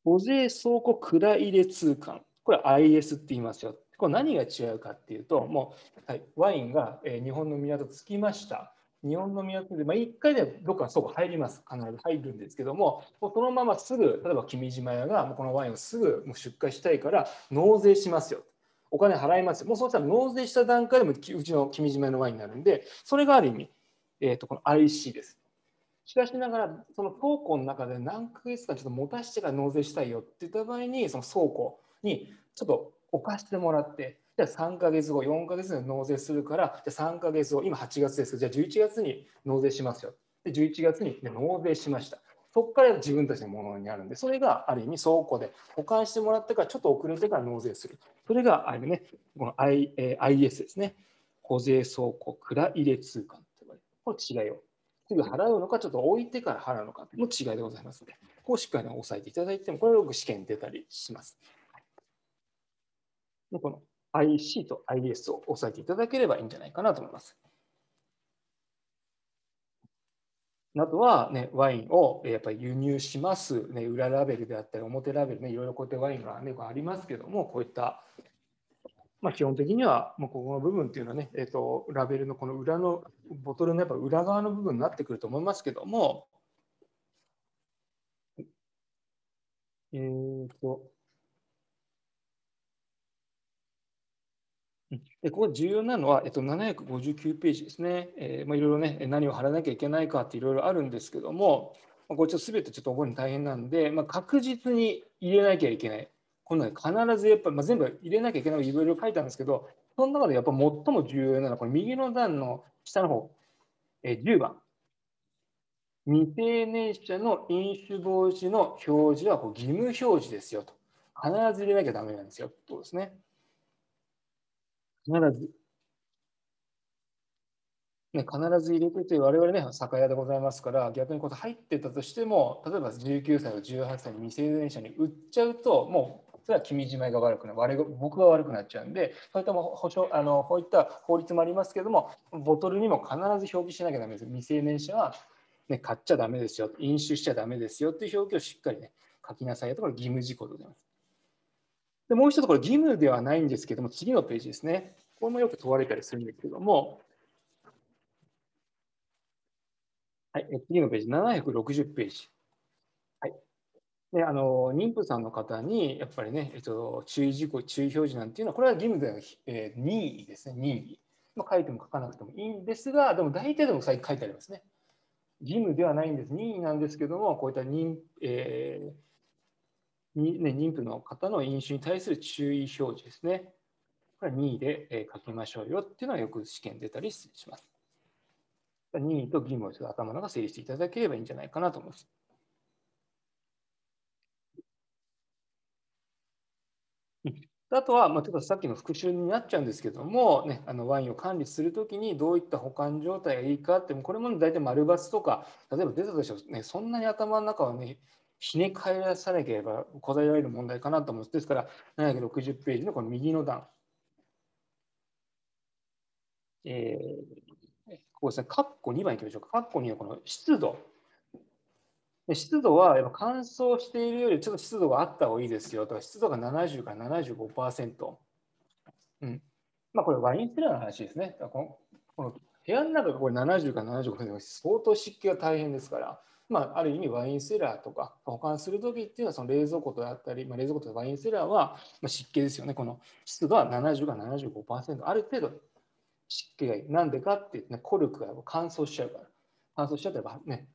保税倉庫蔵入れ通関。これ IS って言いますよ。これ何が違うかっていうと、もう、はい、ワインが、え、日本の港着きました。日本の港で、まあ、1回でどっかそこ入ります。必ず入るんですけども、もうそのまますぐ、例えば君島屋がこのワインをすぐもう出荷したいから納税しますよ。お金払いますもうそうしたら納税した段階でもうちの君島のワインになるんで、それがある意味、えー、とこの IC です。しかしながら、その倉庫の中で何ヶ月かちょっと持たしてから納税したいよって言った場合に、その倉庫にちょっと置かしてもらって、じゃあ3ヶ月後、4ヶ月で納税するから、じゃあ3ヶ月後、今8月ですじゃあ11月に納税しますよ。で11月に納税しました。そこから自分たちのものになるんで、それがある意味倉庫で保管してもらってからちょっと遅れてから納税する。それがあるね、この、I え IS ですね。保税倉庫蔵入れ通関と呼ばれる。この違いを。すぐ払うのか、ちょっと置いてから払うのかの違いでございますので、ここをしっかり押さえていただいても、これよく試験に出たりします。この IC と IS を押さえていただければいいんじゃないかなと思います。あとは、ね、ワインをやっぱり輸入します、ね、裏ラベルであったり表ラベル、ね、いろいろこうやってワインが、ね、ありますけどもこういった、まあ、基本的にはもうここの部分っていうのはね、えーと、ラベルのこの裏のボトルのやっぱ裏側の部分になってくると思いますけども。えっ、ー、とでここ重要なのは、えっと、759ページですね。えーまあ、いろいろね、何を貼らなきゃいけないかっていろいろあるんですけども、まあ、これちょっと全てちょっと覚えるの大変なんで、まあ、確実に入れなきゃいけない。この必ずやっぱり、まあ、全部入れなきゃいけないいろいろ書いてあるんですけど、その中でやっぱ最も重要なのは、これ右の段の下の方、えー、10番。未成年者の飲酒防止の表示はこう義務表示ですよと。必ず入れなきゃダメなんですよ。とですね。必ず、ね、必ず入れてて、我々ね、酒屋でございますから、逆にこう入ってたとしても、例えば19歳と18歳の未成年者に売っちゃうと、もうそれは君じまいが悪くなる、僕が悪くなっちゃうんで、それとも保証あのこういった法律もありますけども、ボトルにも必ず表記しなきゃだめです。未成年者は、ね、買っちゃだめですよ、飲酒しちゃだめですよっていう表記をしっかりね、書きなさいところ義務事項でございます。でもう一つ、これ義務ではないんですけども、次のページですね。これもよく問われたりするんですけども、はい、次のページ、760ページ。はい。で、あの、妊婦さんの方に、やっぱりね、えっと、注意事項、注意表示なんていうのは、これは義務では、えー、任意ですね、任意。まあ、書いても書かなくてもいいんですが、でも大体でも最近書いてありますね。義務ではないんです。任意なんですけども、こういった任、えーにね、妊婦の方の飲酒に対する注意表示ですね。これは任意で、え書きましょうよっていうのはよく試験出たりします。任意と義務を頭の中整理していただければいいんじゃないかなと思います。あとは、まあ、ちょっとさっきの復習になっちゃうんですけども、ね、あのワインを管理するときにどういった保管状態がいいかって、これも大体丸抜とか、例えば出たとしても、ね、そんなに頭の中をね、ひね返らさなければ答えられる問題かなと思うんです。ですから、760ページのこの右の段。えー、ここですね、カッコ2番いきましょうか。カッコ2のこの湿度。湿度はやっぱ乾燥しているよりちょっと湿度があった方がいいですよとか、湿度が70から75%。うん。まあこれワインセラーの話ですね。このこの部屋の中がこれ70から75%相当湿気が大変ですから、まあ、ある意味ワインセラーとか保管するときっていうのはその冷蔵庫とあったり、まあ、冷蔵庫とワインセラーは湿気ですよね。この湿度は70から75%。ある程度湿気がいい。なんでかってって、ね、コルクが乾燥しちゃうから。乾燥しちゃったらね、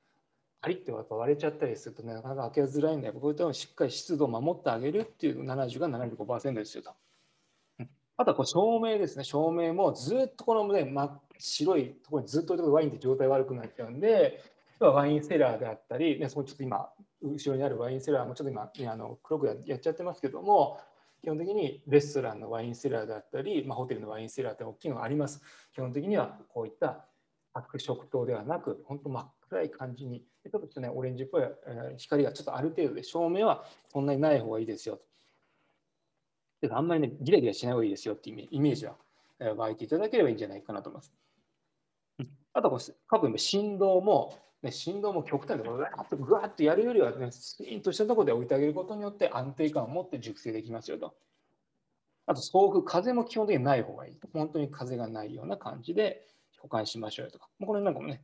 パリッて割れちゃったりすると、ね、なかなか開けづらいんだよ。こういったのしっかり湿度を守ってあげるっていう70が75%ですよと。あとはこう照明ですね。照明もずっとこの、ね、真っ白いところにずっと置いてワインって状態悪くなっちゃうんで、ワインセラーであったり、ね、そこちょっと今、後ろにあるワインセラーもちょっと今、ね、あの黒くやっちゃってますけども、基本的にレストランのワインセラーであったり、まあ、ホテルのワインセラーって大きいのがあります。基本的にはこういった白色灯ではなく、本当真っ暗い感じに、ちょっとね、オレンジっぽい光がちょっとある程度で、照明はそんなにない方がいいですよと。あんまりね、ギラギラしない方がいいですよっていうイメージは湧いていただければいいんじゃないかなと思います。あと、各部振動も、ね、振動も極端でぐわっとぐわっとやるよりは、ね、スピンとしたところで置いてあげることによって安定感を持って熟成できますよと。あと、送風、風も基本的にない方がいい。本当に風がないような感じで保管しましょうよとか。これなんかもね、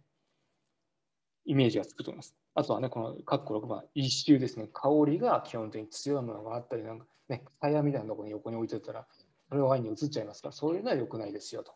イメージがつくと思います。あとはね、この括弧6番、一周ですね、香りが基本的に強いものがあったり、なんかね、タイヤみたいなところに横に置いてたら、それがワインに移っちゃいますから、そういうのは良くないですよと。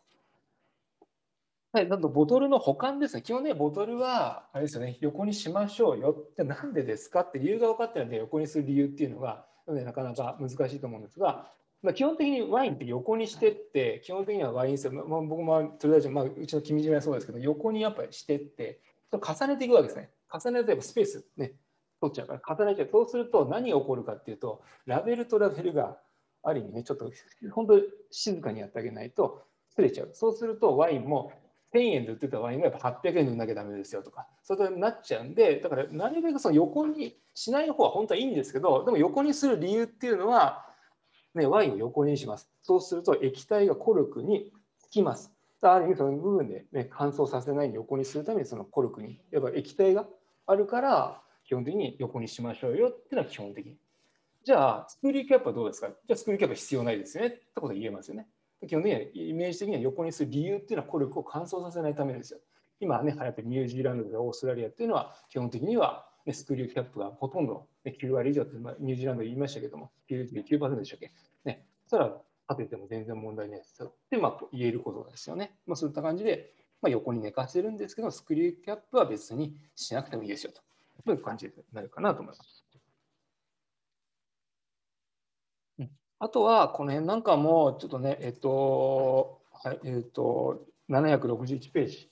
はい、あとボトルの保管ですね。基本ね、ボトルは、あれですよね、横にしましょうよって、なんでですかって理由が分かってないので、横にする理由っていうのが、なかなか難しいと思うんですが、まあ、基本的にワインって横にしてって、基本的にはワインセまあ、僕もとりあえず、まあ、うちの君島はそうですけど、横にやっぱりしてって、重ねていくわけですね。重ねてスペースね、取っちゃうから、重ねちゃう。そうすると何が起こるかっていうと、ラベルとラベルがある意味ね、ちょっと本当に静かにやってあげないと、すれちゃう。そうするとワインも1000円で売ってたワインがやっぱ800円で売んなきゃダメですよとか、そういうなっちゃうんで、だからなるべくその横にしない方は本当はいいんですけど、でも横にする理由っていうのは、ね、ワインを横にします。そうすると液体がコルクにつきます。ある意味その部分で、ね、乾燥させないように横にするためにそのコルクにやっぱ液体があるから基本的に横にしましょうよっていうのは基本的に。じゃあ、スクーリーキャップはどうですか？じゃあ、スクリーキャップは必要ないですよねってこと言えますよね。基本的にはイメージ的には横にする理由っていうのはコルクを乾燥させないためですよ。今ね、流行ってニュージーランドとかオーストラリアっていうのは基本的には、ね、スクリューキャップがほとんど、9割以上って、ま、ニュージーランドで言いましたけども、99%でしたっけ？ね、そしたら立てても全然問題ないですよって、まあ、言えることですよね。まあ、そういった感じで、まあ、横に寝かせるんですけど、スクリューキャップは別にしなくてもいいですよと。そういう感じになるかなと思います。あとは、この辺なんかも、ちょっとね、えっと、はい、えっと、761ページ。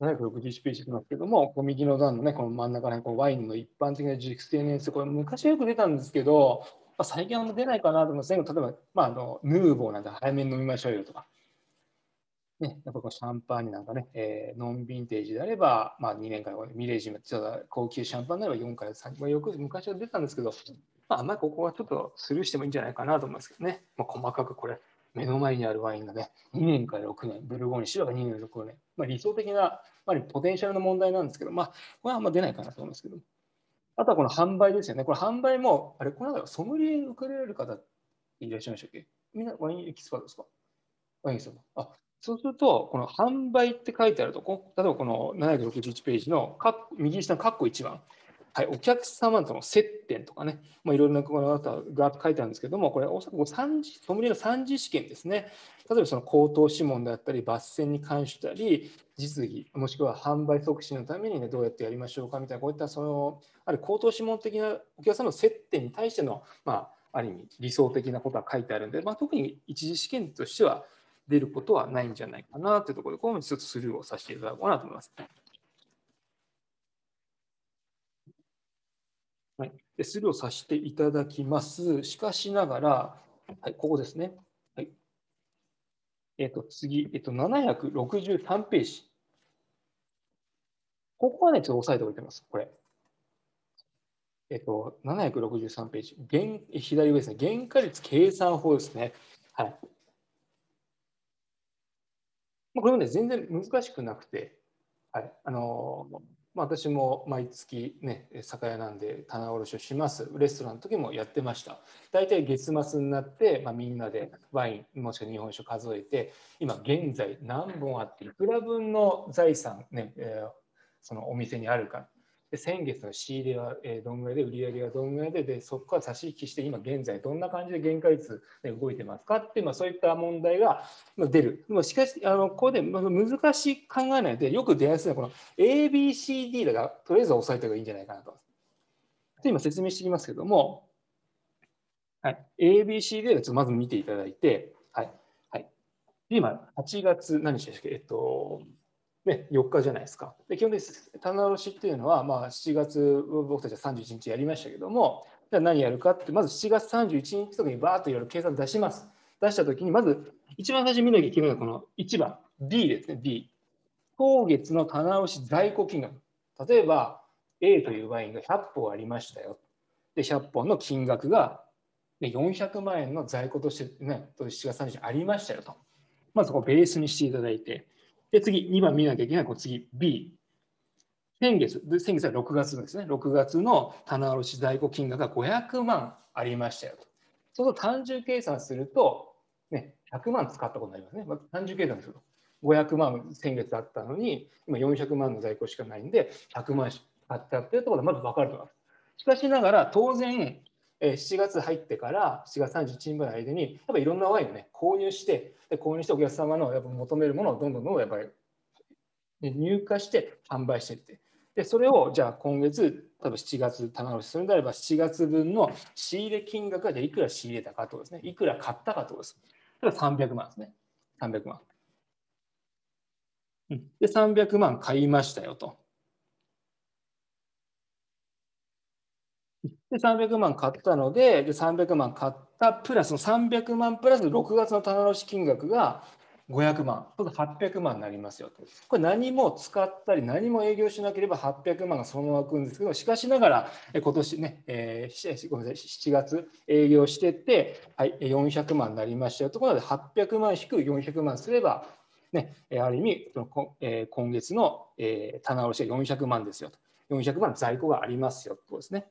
761ページなんですけども、こう右の段のね、この真ん中にこワインの一般的な熟成年数、これ昔よく出たんですけど、まあ、最近は出ないかなと思いますけど、例えば、まあ、あのヌーボーなんて早めに飲みましょうよとか、ね、やっぱこのシャンパーニュなんかね、えー、ノンヴィンテージであれば、まあ、2年からミレージム、ちょっと高級シャンパンならば4から3、まあ、よく昔は出たんですけど、まあ、まりここはちょっとスルーしてもいいんじゃないかなと思いますけどね、まあ、細かくこれ、目の前にあるワインがね、2年から6年、ブルゴーニュ白が2年から6年、まあ、理想的な、まあ、ポテンシャルの問題なんですけど、まあ、これはあんま出ないかなと思いますけど、あとはこの販売ですよね。これ販売も、あれ、この間ソムリエ受けられる方いらっしゃいましたっけ？みんなワインエキスパートですか？ワインエキスパート。あ、そうすると、この販売って書いてあるとこ、例えばこの761ページの右下の括弧1番。はい、お客様との接点とかね、まあ、いろいろなこのが書いてあるんですけども、これ、大阪三次ソムリエの三次試験ですね。例えばその口頭諮問であったり、抜栓に関したり、実技、もしくは販売促進のために、ね、どうやってやりましょうかみたいな、こういったその、ある口頭諮問的なお客様の接点に対しての、まあ、ある意味理想的なことは書いてあるんで、まあ、特に一次試験としては出ることはないんじゃないかなというところで、ここもちょっとスルーをさせていただこうかなと思います。はい、でスルーをさせていただきます。しかしながら、はい、ここですね。はい、えっ、ー、と、次、えっ、ー、と、763ページ。ここはね、ちょっと押さえておいてます。これ。えっ、ー、と、763ページ。原左上ですね。原価率計算法ですね。はい。これもね、全然難しくなくて、はい。あのーまあ、私も毎月ね、酒屋なんで棚卸しをします。レストランの時もやってました。大体月末になって、まあ、みんなでワイン、もしくは日本酒数えて、今現在何本あって、いくら分の財産、ね、えー、そのお店にあるかで先月の仕入れはどんぐらいで売り上げはどんぐらいででそこから差し引きして今現在どんな感じで原価率で動いてますかっていう、まあ、そういった問題が出る。しかしあのここで難しく考えないでよく出やすいのはこの ABCD だからとりあえず押さえた方がいいんじゃないかなと。で今説明していきますけども、はい、ABCD をまず見ていただいて、はいはい、で今8月何でしたっけ、えっとね、4日じゃないですか。で基本的に棚卸しっていうのは、まあ、7月、僕たちは31日やりましたけども、じゃあ何やるかって、まず7月31日とかにバーッといろいろ計算出します。出したときに、まず一番最初に見なきゃいけないのはこの1番、D ですね、D。当月の棚卸し在庫金額。例えば、A というワインが100本ありましたよ。で、100本の金額が400万円の在庫として、ね、7月31日ありましたよと。まずここベースにしていただいて、で、次、2番見なきゃいけない、こう次、B。先月、先月は6月ですね。6月の棚卸在庫金額が500万ありましたよと。そうすると単純計算すると、ね、100万使ったことになりますね。まあ、単純計算すると。500万先月あったのに、今400万の在庫しかないんで、100万使ったっていうところでまず分かると思います。しかしながら、当然、7月入ってから7月31日までの間に、やっぱいろんなワインをね、購入して、で購入してお客様のやっぱ求めるものをどんどんどんどんやっぱり入荷して販売していって、でそれをじゃあ今月、多分7月棚卸しするんであれば、7月分の仕入れ金額がじゃいくら仕入れたかとですね、いくら買ったかとです。300万ですね。300万。で、300万買いましたよと。で、300万買ったので、で300万買ったプラスの300万プラス6月の棚卸金額が500万、800万になりますよと。これ何も使ったり何も営業しなければ800万がそのままくんですけど、しかしながら今年ね、えー、ごめんなさい、7月営業してて、はい、400万になりましたよところで800万引く400万すれば、ね、ある意味、今月の棚卸は400万ですよと。400万在庫がありますよとことですね。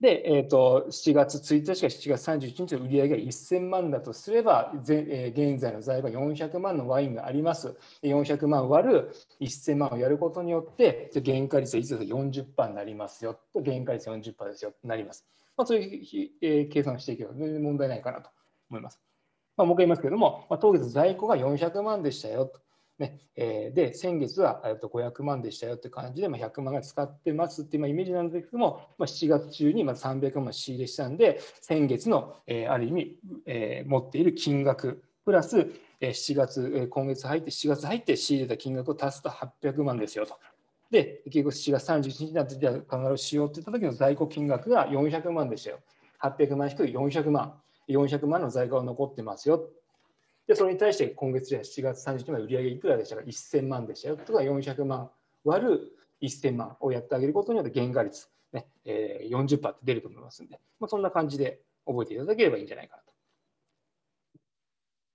で、えーと、7月1日か7月31日の売り上げが1000万だとすれば、えー、現在の財は400万のワインがあります。400万割る1000万をやることによって、原価率はいつだと40%になりますよと、原価率40%ですよとなります。まあ、そういう、えー、計算をしていけば全然問題ないかなと思います。まあ、もう一回言いますけれども、まあ、当月在庫が400万でしたよと。ねえー、で、先月は500万でしたよって感じで、まあ、100万が使ってますっていうイメージなんですけども、まあ、7月中にま300万仕入れしたんで、先月の、えー、ある意味、えー、持っている金額プラス、え、7月、今月入って、7月入って仕入れた金額を足すと800万ですよと。で、結局7月31日になって、じゃあ必ずしようって言った時の在庫金額が400万でしたよ。800万引く400万。400万の在庫が残ってますよ。で、それに対して今月じゃ7月30日まで売上いくらでしたか ?1000 万でしたよ。とか400万割る1000万をやってあげることによって原価率、ねえー、40%って出ると思いますんで、まあ、そんな感じで覚えていただければいいんじゃないかなと。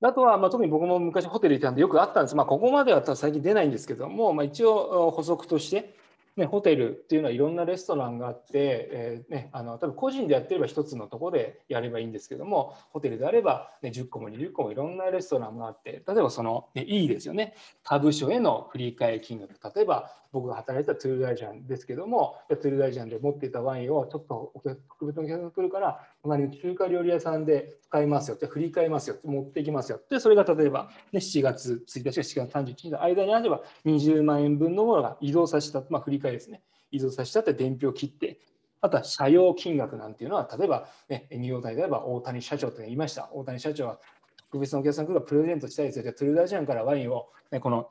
あとは、まあ、特に僕も昔ホテルにいたんでよくあったんです。まあ、ここまでは最近出ないんですけども、まあ、一応補足として、ね、ホテルっていうのはいろんなレストランがあって、えーね、あの多分個人でやってれば1つのとこでやればいいんですけどもホテルであれば、ね、10個も20個もいろんなレストランがあって例えばその、ね、いいですよね。他部署への振り替え金額。例えば僕が働いたトゥールダイジャンですけどもトゥールダイジャンで持っていたワインをちょっと特別なお客さんが来るから隣の中華料理屋さんで使いますよって振り替えますよって持っていきますよでそれが例えば、ね、7月1日か7月31日の間にあれば20万円分のものが移動させた、まあ、振り替えですね移動させたって伝票を切って、あとは社用金額なんていうのは、例えば、ね、ニューヨークであれば大谷社長と言いました。大谷社長は特別なお客さんがプレゼントしたいですよ。じゃトゥルダジャンからワインを、ね、この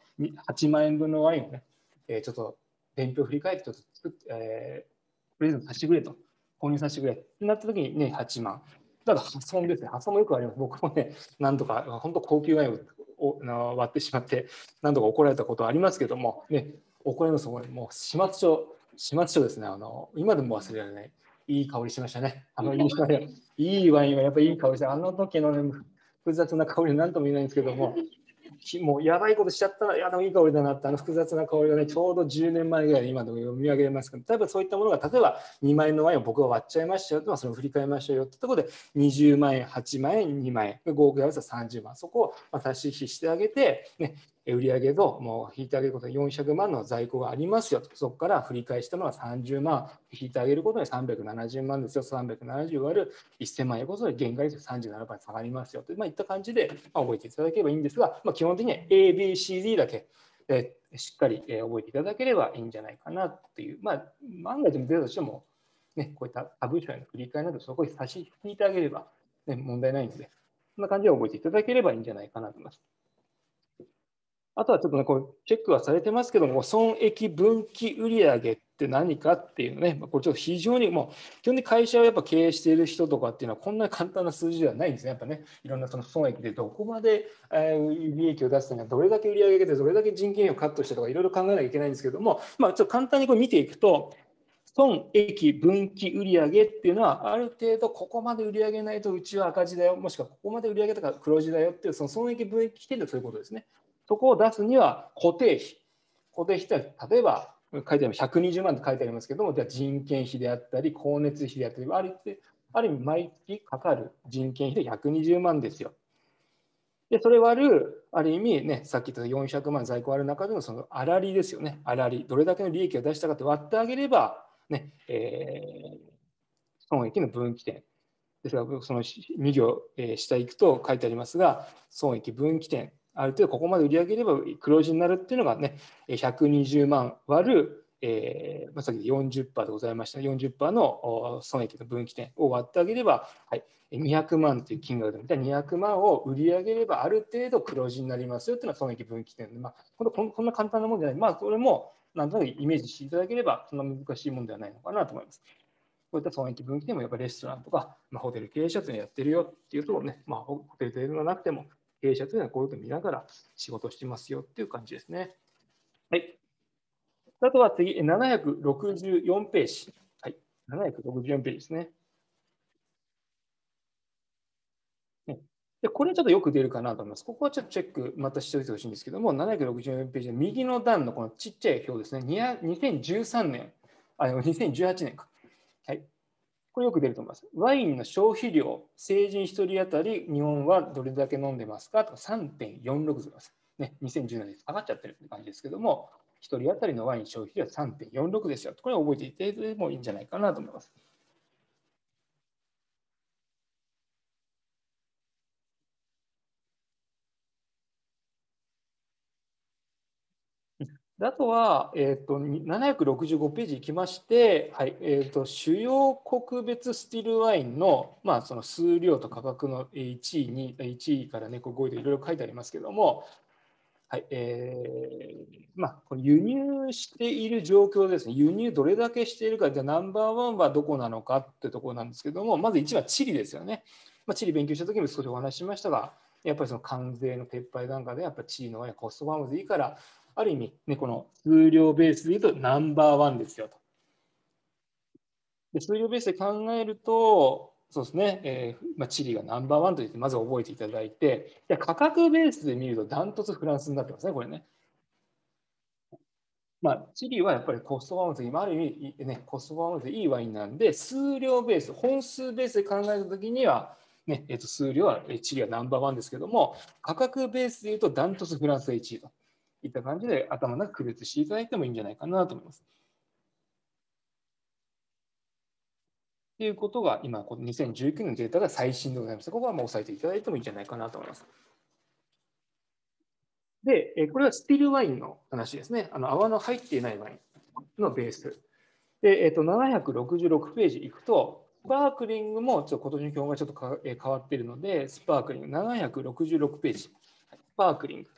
8万円分のワインをね、えー、ちょっと伝票振り返って、ちょっと、えー、プレゼントさせてくれと、購入させてくれってなった時にね、8万。だから破損ですね。破損もよくあります。僕もね、なんとか、本当高級ワインを割ってしまって、何度か怒られたことはありますけども、ね、怒られます。もう始末書始末書ですね。あの今でも忘れられない。いい香りしましたね。あのいいいいワインはやっぱりいい香りして、あの時の、ね、複雑な香りなんとも言えないんですけども、もうやばいことしちゃったら、いや、でもいい香りだなって、あの複雑な香りがね、ちょうど10年前ぐらいで今でも読み上げますけど、例えばそういったものが、例えば2万円のワインを僕が割っちゃいましたよと、それを振り返りましたよってところで、20万円、8万円、2万円、合計合わせた30万、そこを足し引きしてあげて、ね、売上ともう引いてあげることで400万の在庫がありますよと、そこから振り返したのは30万、引いてあげることで370万ですよ、370割る1000万円ことで原価率37%下がりますよと、まあ、いった感じでまあ覚えていただければいいんですが、まあ、基本的には ABCD だけ、えしっかり覚えていただければいいんじゃないかなっていう、まあ、万が一も出たとしても、ね、こういったタブーへの振り返りなど、そこに差し引いてあげれば、ね、問題ないので、そんな感じで覚えていただければいいんじゃないかなと思います。あとはちょっとね、こうチェックはされてますけども、損益分岐売上って何かっていうね、これちょっと非常にもう、基本的に会社をやっぱ経営している人とかっていうのは、こんな簡単な数字ではないんですね。やっぱね、いろんなその損益でどこまで利益を出すには、どれだけ売り上げて、どれだけ人件費をカットしてとか、いろいろ考えなきゃいけないんですけども、まあ、ちょっと簡単にこれ見ていくと、損益分岐売上っていうのは、ある程度ここまで売り上げないとうちは赤字だよ、もしくはここまで売り上げたから黒字だよっていう、その損益分岐っていうのそういうことですね。そこを出すには固定費。固定費って例えば書いてあります120万って書いてありますけども、じゃあ人件費であったり、光熱費であったり、あるある意味毎月かかる人件費で120万ですよ。で、それ割る、ある意味ね、さっき言った400万在庫ある中でのその粗利ですよね。粗利。どれだけの利益を出したかって割ってあげれば、ね、えー、損益の分岐点。ですが、その2行、えー、下行くと書いてありますが、損益分岐点ある程度ここまで売り上げれば黒字になるっていうのがね、120万割る、えー、ま、さっき40%でございました、40%の損益の分岐点を割ってあげれば、はい、200万という金額で見た200万を売り上げればある程度黒字になりますよっていうのは損益分岐点で、まあ、こんこんな簡単なもんじゃない、まあ、それもなんとなくイメージしていただければ、そんな難しいもんではないのかなと思います。こういった損益分岐点もやっぱりレストランとか、まあ、ホテル経営者というのやってるよっていうとね、まあ、ホテルというのがなくても、経営者というのはこういうことを見ながら仕事してますよっていう感じですね。はい。あとは次、764ページ。はい。764ページですね。でこれちょっとよく出るかなと思います。ここはちょっとチェックまたしておいてほしいんですけども、764ページの右の段のこのちっちゃい表ですね。2013年、あ、2018年か。これよく出ると思います。ワインの消費量、成人1人当たり日本はどれだけ飲んでますか？とか3.46です。ね、2017年上がっちゃってるって感じですけども、1人当たりのワイン消費量は3.46ですよ。これを覚えていてもいいんじゃないかなと思います。あとは、えーと、765ページいきまして、はいえーと、主要国別スティルワインの,、まあその数量と価格の1位に1位からね、こう5位でいろいろ書いてありますけれども、はいえーまあ、この輸入している状況ですね、輸入どれだけしているか、じゃナンバーワンはどこなのかってところなんですけれども、まず1はチリですよね。まあ、チリ勉強したときも少しお話ししましたが、やっぱりその関税の撤廃段階で、やっぱりチリのワインコストバウムでいいから、ある意味、ね、この数量ベースで言うとナンバーワンですよと。で数量ベースで考えると、そうですね、えーまあ、チリがナンバーワンと言ってまず覚えていただいて、価格ベースで見るとダントツフランスになってますね、これね。まあ、チリはやっぱりコストパフォーマンス、今ある意味、ね、コストパフォーマンスいいワインなんで、数量ベース、本数ベースで考えたときには、ねえっと、数量はチリはナンバーワンですけども、価格ベースでいうとダントツフランスが1位といった感じで頭の中区別していただいてもいいんじゃないかなと思います。ということが今、この2019年のデータが最新でございます。ここはもう押さえていただいてもいいんじゃないかなと思います。で、これはスティルワインの話ですね。あの泡の入っていないワインのベース。で、えっと、766ページいくと、スパークリングもちょっと今年の表がちょっと、変わっているので、スパークリング766ページ。スパークリング。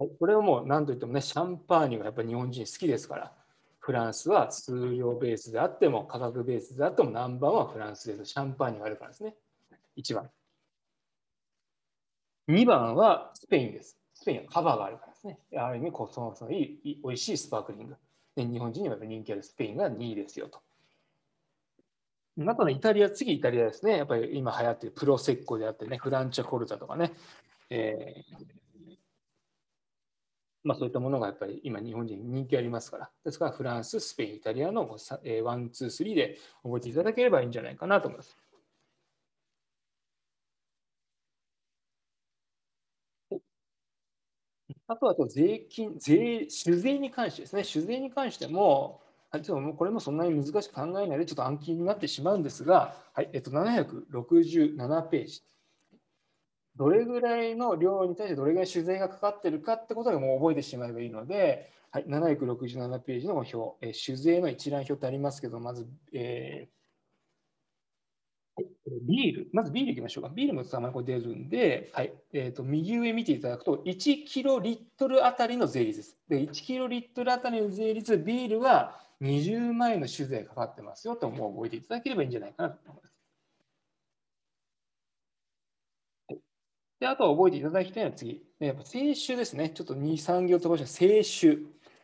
はい、これはもう何といってもね、シャンパーニュがやっぱり日本人好きですから、フランスは数量ベースであっても、価格ベースであっても、ナンバーはフランスです。シャンパーニュがあるからですね。1番。2番はスペインです。スペインはカバがあるからですね。ある意味、コストのいい美味しいスパークリング。で日本人にはやっぱ人気あるスペインが2位ですよと。あとのイタリア、次イタリアですね。やっぱり今流行っているプロセッコであってね、フランチャコルタとかね、えー、まあ、そういったものがやっぱり今日本人人気ありますから。ですからフランス、スペイン、イタリアのワン、ツー、スリーで覚えていただければいいんじゃないかなと思います。あとは税金、税、酒税に関してですね、酒税に関しても、はい、ちょこれもそんなに難しく考えないで、ちょっと暗記になってしまうんですが、はい、えっと、767ページ。どれぐらいの量に対してどれぐらい酒税がかかってるかってことがもう覚えてしまえばいいので、はい、767ページの表、え酒税の一覧表ってありますけど、まず、えービール、まずビールいきましょうか。ビールの名前これ出るんで、はいえーと、右上見ていただくと、1キロリットルあたりの税率です。で、1キロリットルあたりの税率、ビールは20万円の酒税かかってますよと、もう覚えていただければいいんじゃないかなと思います。であとは覚えていただきたいのは次、やっぱ清酒ですね。ちょっと2、3行飛ばした清酒。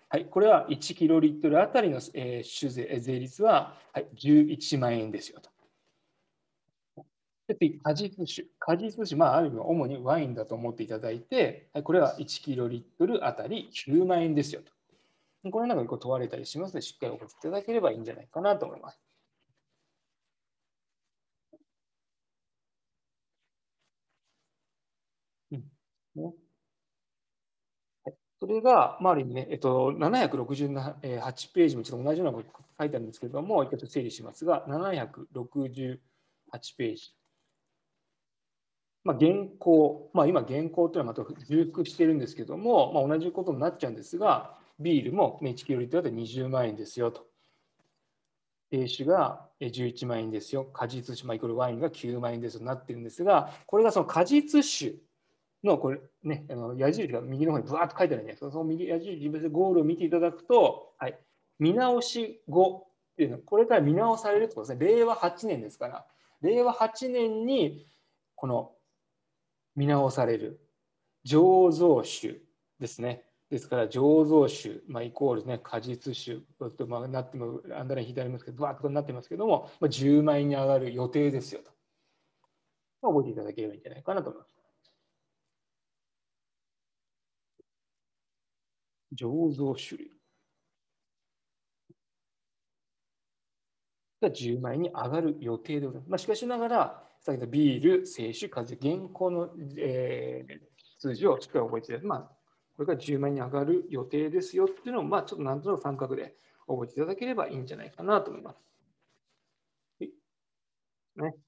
はい、これは1キロリットルあたりの、えー、酒税税率は、はい、11万円ですよと。で次、果実酒。果実酒、まあ、ある意味、主にワインだと思っていただいて、はいこれは1キロリットルあたり9万円ですよと。これなんか結構問われたりしますので、しっかりお答えいただければいいんじゃないかなと思います。うんねはい、それが、まあ、ある意味ね、えっと、768ページもちょっと同じようなこと書いてあるんですけれども、一回整理しますが、768ページ。まあ、現行、まあ、今、現行というのはまた重複しているんですけれども、まあ、同じことになっちゃうんですが、ビールも1キロリットルで20万円ですよと。低酒が11万円ですよ。果実酒、まあ、イコールワインが9万円ですとなってるんですが、これがその果実酒のこれ、ね、あの矢印が右の方にぶわっと書いてあるんですその右矢印、ゴールを見ていただくと、はい、見直し後っていうのは、これから見直されるってことですね。令和8年ですから、令和8年にこの見直される醸造酒ですね。ですから醸造酒、まあ、イコール、ね、果実酒と、まあ、なってもアンダーライン左ますけどバーッとなってますけども、まあ、10万円に上がる予定ですよと。まあ、覚えていただければいいんじゃないかなと思います。醸造種類が10万円に上がる予定でございます。まあ、しかしながら、先ほどビール、清酒、風、現行の、えー、数字をしっかり覚えていただ、まあ、これが10万円に上がる予定ですよっていうのを、まあ、ちょっとなんとなく感覚で覚えていただければいいんじゃないかなと思います。はい。ね。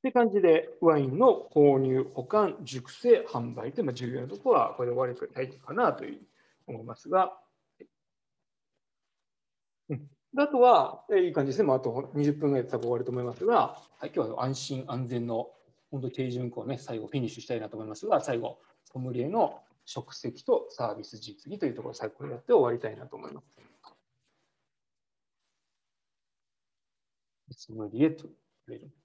って感じで、ワインの購入、保管、熟成、販売という、まあ、重要なところは、これで終わりたいかなという思いますが、うんあとは、えいい感じですね。まあ、あと20分ぐらいで終わると思いますが、はい、今日は安心安全の本当に定順項をね、最後フィニッシュしたいなと思いますが、最後、ソムリエの職責とサービス実技というところを最後にやって終わりたいなと思います。ソムリエと言われる。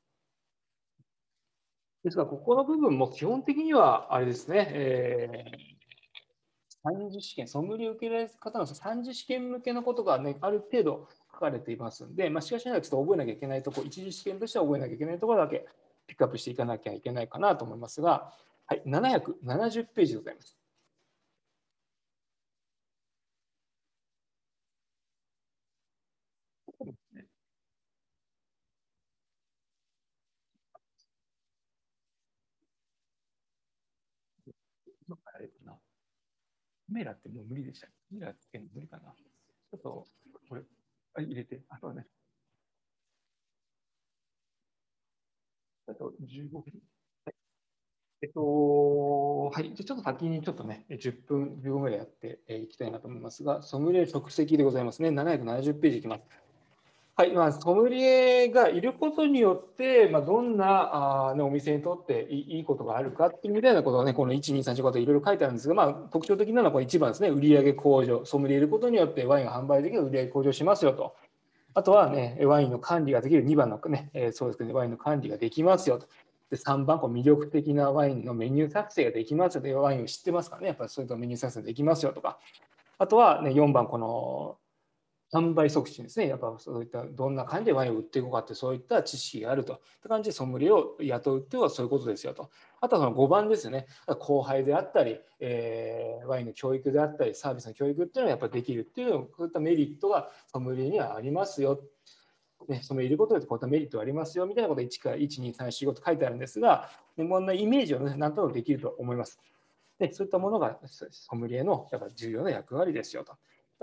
ですが、ここの部分も基本的には、あれですね、えー三次試験、ソムリエ受けられる方の3次試験向けのことが、ね、ある程度書かれていますので、まあ、しかしながらちょっと覚えなきゃいけないところ、一次試験としては覚えなきゃいけないところだけピックアップしていかなきゃいけないかなと思いますが、はい、770ページでございます。あれかな。カメラってもう無理でした。カメラつけるの無理かな。ちょっと、これ、あ入れて、あとはね。あと15分。はい。えっと、はい。じゃちょっと先にちょっとね、10分、15分ぐらいやっていきたいなと思いますが、ソムリエ即席でございますね。770ページいきます。はい、まあ、ソムリエがいることによって、まあ、どんなあ、ね、お店にとっていいことがあるかっていうみたいなことがね、この1、2、3、4、5といろいろ書いてあるんですが、まあ、特徴的なのはこれ1番ですね、売上向上、ソムリエいることによってワインが販売できる売上向上しますよと。あとはね、ワインの管理ができる2番のね、えー、そうですね、ワインの管理ができますよと。で3番、こう魅力的なワインのメニュー作成ができますよと。ワインを知ってますからね、やっぱりそういったメニュー作成できますよとか。あとは、ね、4番、この販売促進ですね。やっぱそういったどんな感じでワインを売っていこうかってそういった知識があると。って感じでソムリエを雇うっていうのはそういうことですよと。あとはその5番ですね。後輩であったり、えー、ワインの教育であったり、サービスの教育っていうのはやっぱできるっていうこういったメリットがソムリエにはありますよ。ね、ソムリエいることでこういったメリットがありますよみたいなことで1から1、2、3、4、5と書いてあるんですが、ね、こんなイメージをね、なんとなくできると思います。でそういったものがソムリエのやっぱ重要な役割ですよと。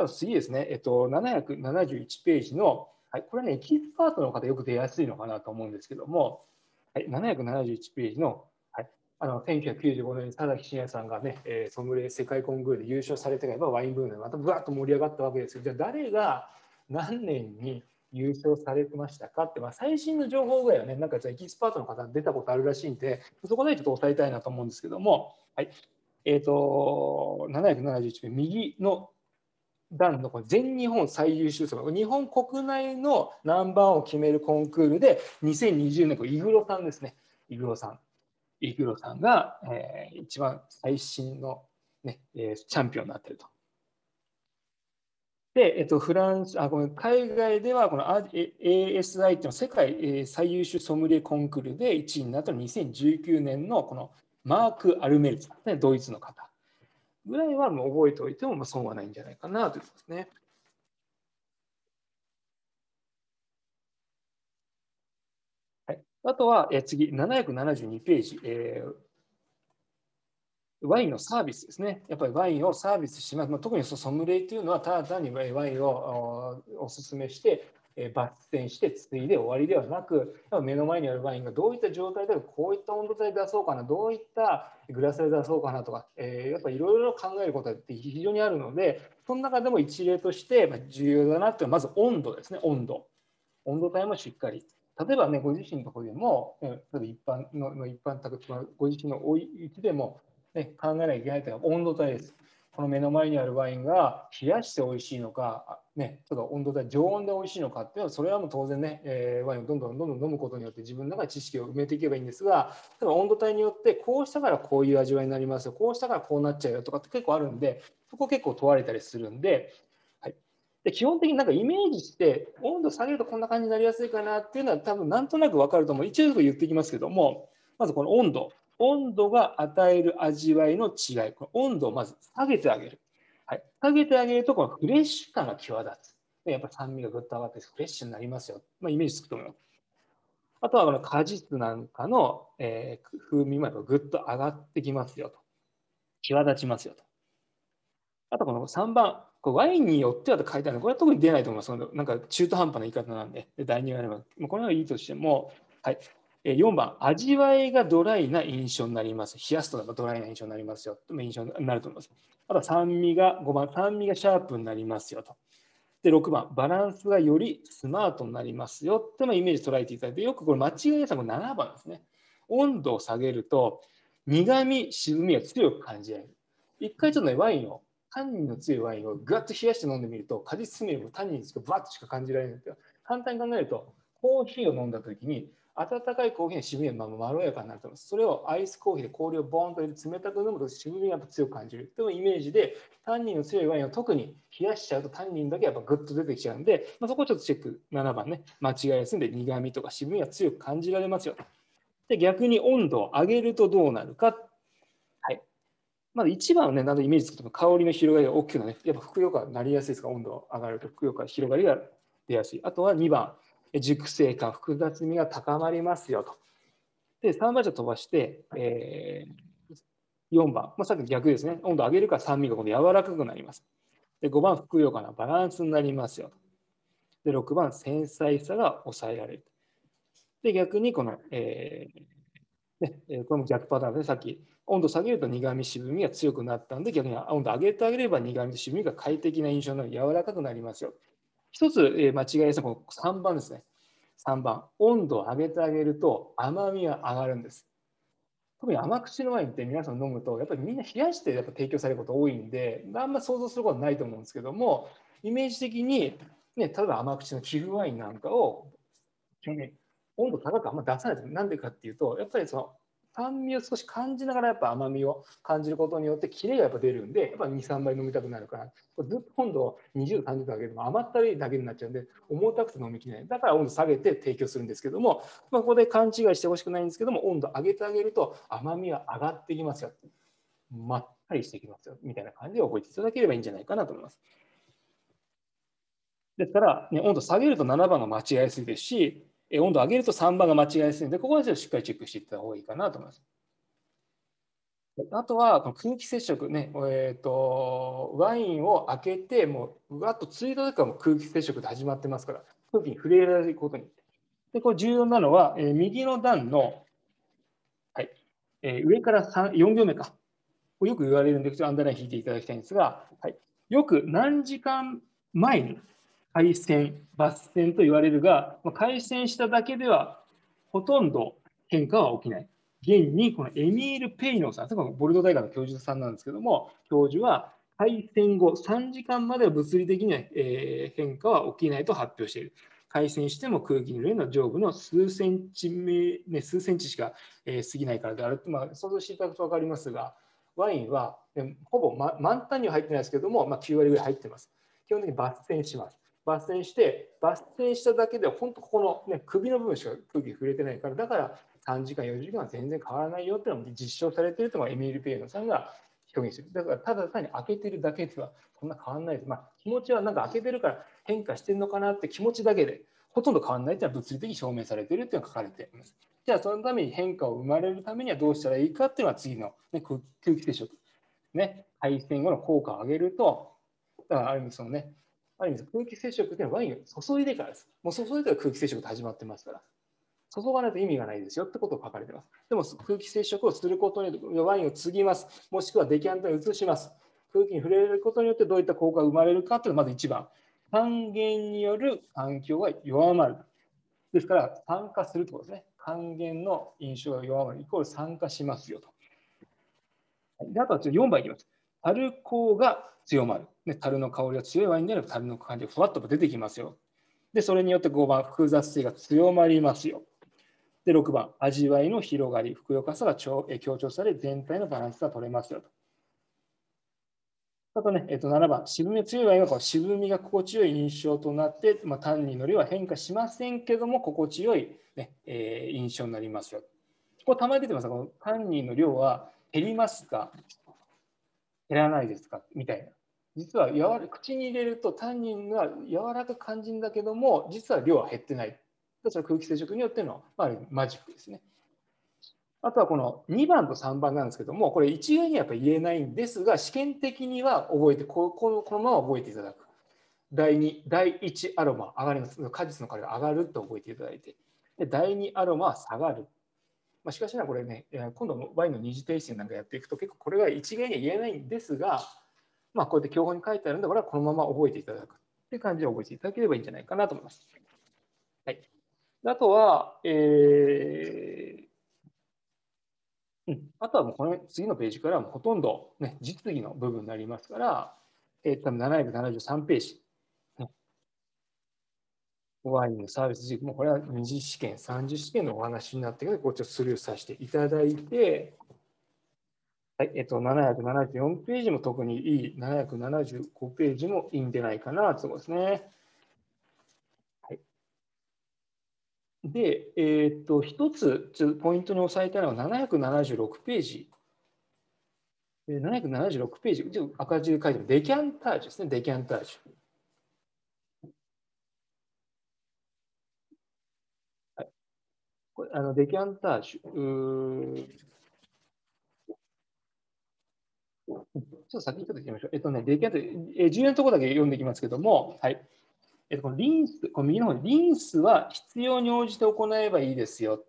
次ですね、えっと、771ページの、はい、これはね、エキスパートの方よく出やすいのかなと思うんですけども、はい、771ページの、はい、あの1995年に田崎真也さんがね、えー、ソムリエ世界コンクールで優勝されてからワインブームでまたぶわっと盛り上がったわけですよ。じゃあ誰が何年に優勝されてましたかって、まあ、最新の情報ぐらいはね、なんかエキスパートの方出たことあるらしいんで、そこでちょっと押さえたいなと思うんですけども、はい。え、ー、と、771ページ右の段のこ全日本最優秀賞日本国内のナンバーワンを決めるコンクールで2020年イグロさんですねイグロさんイグロさんが、えー、一番最新の、ねえー、チャンピオンになっていると。で、えっと、フランスあごめん海外ではこの ASI っていうの世界最優秀ソムリエコンクールで1位になったのは2019年のこのマーク・アルメルさん、ね、ドイツの方。ぐらいはもう覚えておいてもまあ損はないんじゃないかなということですね。はい、あとは、え次、772ページ、えー、ワインのサービスですね。やっぱりワインをサービスします。まあ、特にソムレイというのは、ただ単にワインをお勧めして、抜栓して継いで終わりではなく目の前にあるワインがどういった状態でこういった温度帯で出そうかなどういったグラスで出そうかなとか、え、やっぱいろいろ考えることって非常にあるのでその中でも一例として重要だなっていうのはまず温度ですね温度。温度帯もしっかり。例えばねご自身のところでも例えば一般の一般宅ご自身のお家でも、ね、考えなきゃいけないというのは温度帯です。この目の前にあるワインが冷やして美味しいのか、ね、ちょっと温度で常温で美味しいのかっていうのはそれはもう当然ね、えー、ワインをどんどんどんどん飲むことによって自分の中で知識を埋めていけばいいんですが例えば温度帯によってこうしたからこういう味わいになりますよこうしたからこうなっちゃうよとかって結構あるんでそこ結構問われたりするんではい、で基本的になんかイメージして温度下げるとこんな感じになりやすいかなっていうのは多分なんとなく分かると思う。一応言っていきますけどもまずこの温度。温度が与える味わいの違いこの温度をまず下げてあげるはい、下げてあげると、このフレッシュ感が際立つ。やっぱ酸味がぐっと上がってフレッシュになりますよ。まあ、イメージつくと思います。あとはこの果実なんかの、えー、風味もぐっと上がってきますよと。際立ちますよと。あとこの3番、これワインによってはと書いてあるのこれは特に出ないと思います。なんか中途半端な言い方なんで、で第2話でも、これはいいとしても、はい、4番、味わいがドライな印象になります。冷やすとドライな印象になりますよ。と印象になると思います。あと酸味が、5番、酸味がシャープになりますよと。で、6番、バランスがよりスマートになりますよってのイメージ捉えていただいて、よくこれ間違いなさも7番ですね。温度を下げると、苦味、渋みが強く感じられる。一回ちょっとね、ワインを、タンニンの強いワインをガッと冷やして飲んでみると、果実味もタンニンしかバッとしか感じられないんですよ。簡単に考えると、コーヒーを飲んだ時に温かいコーヒーの渋みがまろやかになると思います。それをアイスコーヒーで氷をボーンと入れて冷たく飲むと渋みが強く感じる。というイメージで、タンニンの強いワインを特に冷やしちゃうとタンニンだけやっぱグッと出てきちゃうんで、まあ、そこをちょっとチェック、7番ね、間違いやすいんで苦みとか渋みが強く感じられますよ。で、逆に温度を上げるとどうなるか。はいまず一番はね、なんイメージつくと香りの広がりが大きくな、ね。やっぱふくよかになりやすいですか？ら、温度が上がるとふくよか広がりが出やすい。あとは2番、熟成感、複雑味が高まりますよと。で、3番じゃ飛ばして、えー、4番、まあ、さっき逆ですね。温度上げるから酸味が今度柔らかくなります。で、5番、ふくよかなバランスになりますよと。で、6番、繊細さが抑えられる。で、逆にこの、えーね、これも逆パターンで、さっき温度下げると苦味、渋みが強くなったんで、逆に温度上げてあげれば苦味渋みが快適な印象の柔らかくなりますよ。一つ、間違いですこの3番ですね。3番、温度を上げてあげると甘みが上がるんです。特に甘口のワインって皆さん飲むと、やっぱりみんな冷やしてやっぱ提供されること多いんで、あんま想像することないと思うんですけども、イメージ的に、ね、例えば甘口の寄付ワインなんかを基本的に温度高くあんま出さないです。なんでかっていうと、やっぱりその酸味を少し感じながらやっぱ甘みを感じることによってキレがやっぱ出るんで、やっぱ2、3倍飲みたくなるから、これずっと温度を20度、30度上げると甘ったるいだけになっちゃうんで、重たくて飲みきれない。だから温度下げて提供するんですけども、まあ、ここで勘違いしてほしくないんですけども、温度上げてあげると甘みは上がってきますよ。まったりしてきますよ。みたいな感じで覚えていただければいいんじゃないかなと思います。ですから、ね、温度下げると7番が間違いやすいですし、温度を上げると3番が間違いやすいので、ここはしっかりチェックしていった方がいいかなと思います。あとは空気接触ね、えーと、ワインを開けて、もううわっとついた時からも空気接触で始まってますから、空気に触れられることに。で、これ重要なのは、えー、右の段の、はいえー、上から4行目か。よく言われるんで、アンダーライン引いていただきたいんですが、はい、よく何時間前に海鮮、抜線と言われるが、海鮮しただけではほとんど変化は起きない。現にこのエミール・ペイノさん、ボルド大学の教授さんなんですけども、教授は海鮮後3時間までは物理的には、変化は起きないと発表している。海鮮しても空気に触れるの上部の数センチ目、ね、数センチしか、過ぎないからであると、まあ、想像していただくと分かりますが、ワインはほぼ、満タンには入ってないですけども、まあ、9割ぐらい入ってます。基本的に抜栓します。抜栓して抜栓しただけで本当ここの、ね、首の部分しか空気触れてないからだから3時間4時間は全然変わらないよっていうのも実証されているというのがエミール・ペイノさんが表現するだからただ単に開けてるだけではそんな変わらないです、まあ、気持ちはなんか開けてるから変化してるのかなって気持ちだけでほとんど変わらないというのは物理的に証明されているというのが書かれています。じゃあそのために変化を生まれるためにはどうしたらいいかっていうのは次の、ね、空気接触、ね、配線後の効果を上げるとだからある意味そのねある意味空気接触っていうのはワインを注いでからです。もう注いでから空気接触って始まってますから。注がないと意味がないですよってことを書かれてます。でも空気接触をすることによってワインを継ぎます。もしくはデキャンタに移します。空気に触れることによってどういった効果が生まれるかというのがまず一番。還元による環境が弱まる。ですから酸化するということですね。還元の印象が弱まるイコール酸化しますよと。であとは4番いきます。アルコーが強まる。ね、樽の香りが強いワインであれば樽の感じがふわっと出てきますよ。で、それによって5番、複雑性が強まりますよ。で、6番、味わいの広がり、ふくよかさが強調され、全体のバランスが取れますよと。あとね、えっと、7番、渋みが強いワインはこの渋みが心地よい印象となって、まあ、単にの量は変化しませんけども、心地よい、ねえー、印象になりますよ。これたまに出てますが、このタンニンの量は減りますか？減らないですか？みたいな。実はやわ口に入れるとタンニンが柔らかく感じるんだけども、実は量は減ってない。それ空気接触によっての、ま、マジックですね。あとはこの2番と3番なんですけども、これ一概にはやっぱ言えないんですが、試験的には覚えて、このこのまま覚えていただく。第2、第1アロマ上がります。果実の香りが上がると覚えていただいて。で第2アロマは下がる。まあ、しかしなこれね、今度ワインの二次テイスティングなんかやっていくと結構これが一概には言えないんですが、まあ、こうやって教本に書いてあるんで、これはこのまま覚えていただくっていう感じで覚えていただければいいんじゃないかなと思います。はい、あとは、えーうん、あとはもうこの次のページからはほとんど、ね、実技の部分になりますから、えー、多分773ページ。ワインのサービス軸もこれは二次試験、三次試験のお話になってくるので、こっちをスルーさせていただいて、はい、えっと、774ページも特にいい、775ページもいいんじゃないかなと思いますね。はい、で、えっと、一つポイントに押さえたいのは776ページ。776ページ、赤字で書いてるデキャンタージュですね、デキャンタージュ。はい、これあのデキャンタージュ。ちょっと先にちょっと言いましょう。えっとね、デキャンタージュ、え重要なところだけ読んでいきますけども、はい。えっと、このリンス、この右の方に、リンスは必要に応じて行えばいいですよ。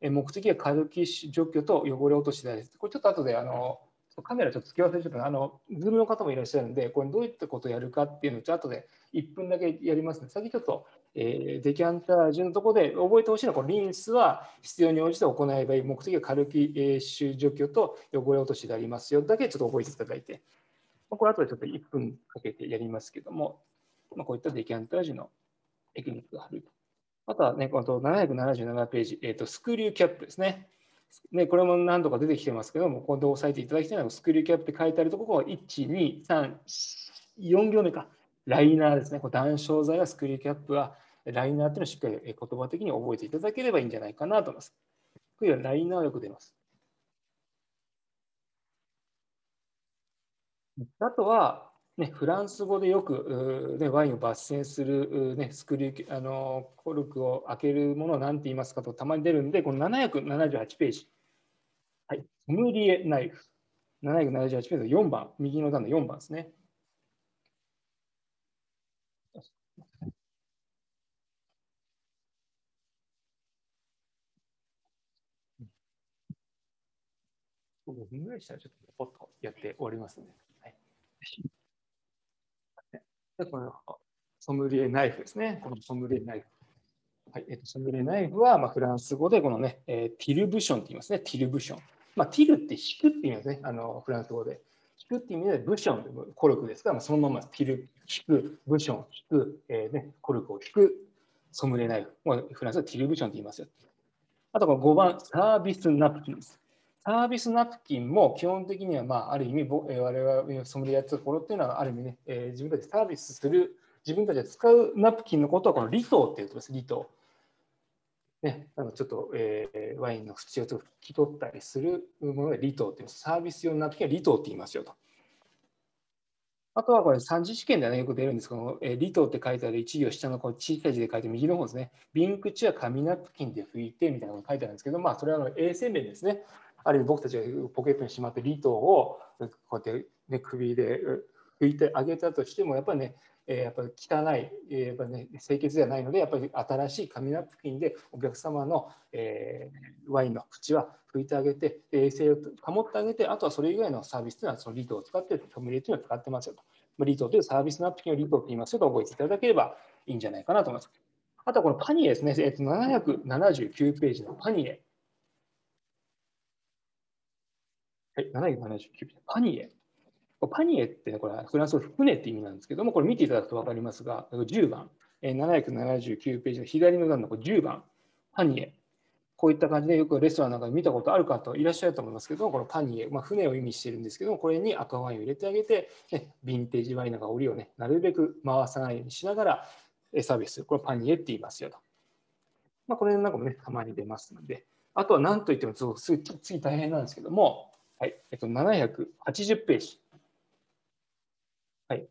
え目的はカルキ除去と汚れ落としです。これちょっと後であのカメラちょっと付け忘れちゃったあの、ズームの方もいらっしゃるんで、これどういったことをやるかっていうのをちょっと後で1分だけやりますので、先ちょっと、えー、デキャンタージュのところで覚えてほしいのは、このリンスは必要に応じて行えばいい、目的はカルキ、えー、除去と汚れ落としでありますよだけちょっと覚えていただいて、これ後でちょっと1分かけてやりますけども、まあ、こういったデキャンタージュのテクニックがある。あとはね、この777ページ、えーと、スクリューキャップですね。ね、これも何度か出てきてますけども、ここで押さえていただきたいのは、スクリューキャップって書いてあるところは、1、2、3、4行目か。ライナーですね。こう談笑剤はスクリューキャップは、ライナーっていうのをしっかり言葉的に覚えていただければいいんじゃないかなと思います。これはライナーよく出ます。あとは、ね、フランス語でよく、ね、ワインを抜栓する、ね、スクリューあのコルクを開けるものを何て言いますかとたまに出るんで、この778ページ。はい、ソムリエナイフ。778ページの4番、右の段の4番ですね。5分ぐらいしたらちょっとポッとやって終わりますね。はいでこのソムリエナイフですね。このソムリエナイフ。はいえっと、ソムリエナイフは、まあ、フランス語でこのね、えー、ティルブションって言いますね。ティルブション。まあ、ティルって引くって意味ですね。あのフランス語で。引くって意味でブションでコルクですから、まあ、そのままティル、引く、ブション、引く、えーね、コルクを引く、ソムリエナイフ。まあ、フランスはティルブションって言いますよ。あとこの5番、サービスナプキンです。サービスナプキンも基本的には、まあ、ある意味、我々ソムリエやってるところっていうのは、ある意味ね、えー、自分たちサービスする、自分たちで使うナプキンのことは、このリトーって言ってます、リトー。ね、あのちょっと、えー、ワインの縁をちょっと拭き取ったりするものでリトーっています。サービス用のナプキンはリトーって言いますよと。あとはこれ三次試験では、ね、よく出るんですけど、えー、リトーって書いてある1行下のこう小さい字で書いて右の方ですね。ビン口は紙ナプキンで拭いてみたいなのが書いてあるんですけど、まあそれはあの衛生面ですね。ある意味僕たちがポケットにしまってリトをこうやって、ね、首で拭いてあげたとしてもやっぱりねやっぱり汚い、やっぱね、清潔ではないので、やっぱり新しい紙ナプキンでお客様の、えー、ワインの口は拭いてあげて、衛生を保ってあげて、あとはそれ以外のサービスというのはそのリトを使って、ソムリエというのを使ってますよと。リトというサービスナプキンをリトと言いますよと覚えていただければいいんじゃないかなと思います。あとはこのパニエですね、えっと、779ページのパニエ。はい、779パニエ。パニエって、ね、これフランス語船って意味なんですけども、これ見ていただくと分かりますが、10番、779ページの左の段の10番、パニエ。こういった感じでよくレストランなんかで見たことある方いらっしゃると思いますけど、このパニエ、まあ、船を意味してるんですけどもこれに赤ワインを入れてあげて、ね、ヴィンテージワインの香りをね、なるべく回さないようにしながらサービスする。これパニエって言いますよと。まあ、これなんかもね、たまに出ますので、あとは何といっても次大変なんですけども、はい、えっと、780ページ。はい。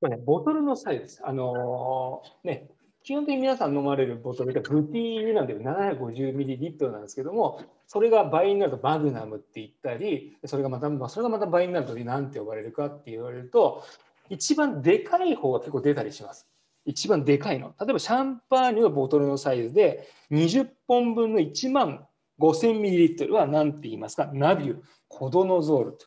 これね、ボトルのサイズです。あのー、ね、基本的に皆さん飲まれるボトルがブティーなんで 750ml なんですけども、それが倍になるとバグナムって言ったり、それがまた、それがまた倍になると何て呼ばれるかって言われると、一番でかい方が結構出たりします。一番でかいの。例えばシャンパーニュのボトルのサイズで20本分の1万 5000ml は何て言いますか？ナビュー、コドノゾールと。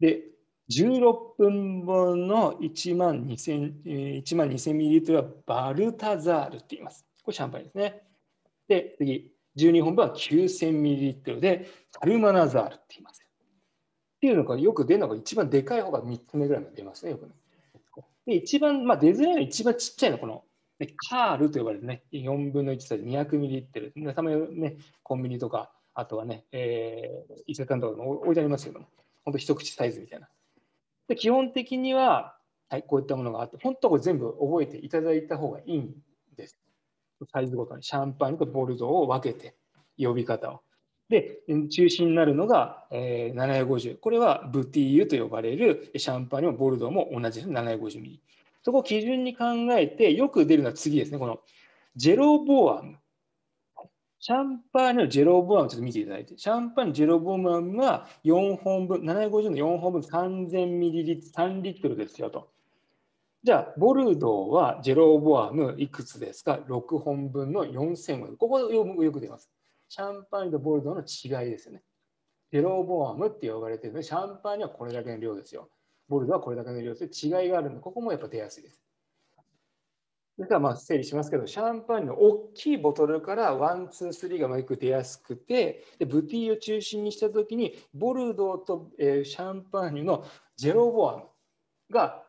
で、16分分の1万 2000, 1万 2000ml はバルタザールって言います。これシャンパンですね。で、次、12本分は 9000ml でサルマナザールって言います。っていうのがよく出るのが一番でかい方が3つ目ぐらいまで出ますね、よくね。で、一番、まあ、出づらいのは一番ちっちゃいのこのでカールと呼ばれるね、4分の1サイズ200ミリリットル。たまにね、コンビニとか、あとはね、えー、伊勢丹とかも置いてありますけども、本当一口サイズみたいな。で基本的には、はい、こういったものがあって、本当これ全部覚えていただいた方がいいんです。サイズごとにシャンパーニュとボルドーを分けて呼び方を。で、中心になるのが、えー、750。これはブティーユと呼ばれるシャンパーニュもボルドーも同じです。750ミリ。そこを基準に考えて、よく出るのは次ですね。このジェロボアム。シャンパーニュのジェロボアムちょっと見ていただいて、シャンパーニュジェロボアムが4本分、750の4本分3000ミリリットル、3リットルですよと。じゃあ、ボルドーはジェロボアムいくつですか ?6 本分の4000ここよく出ます。シャンパーニュとボルドーの違いですよね。ジェロボアムって呼ばれてるので、シャンパーニュはこれだけの量ですよ。ボルドはこれだけの量で違いがあるので、ここもやっぱ出やすいです。それからまあ整理しますけど、シャンパーニュの大きいボトルからワン、ツー、スリーがよく出やすくて、でブティユを中心にしたときに、ボルドーと、えー、シャンパーニュのジェロボアムが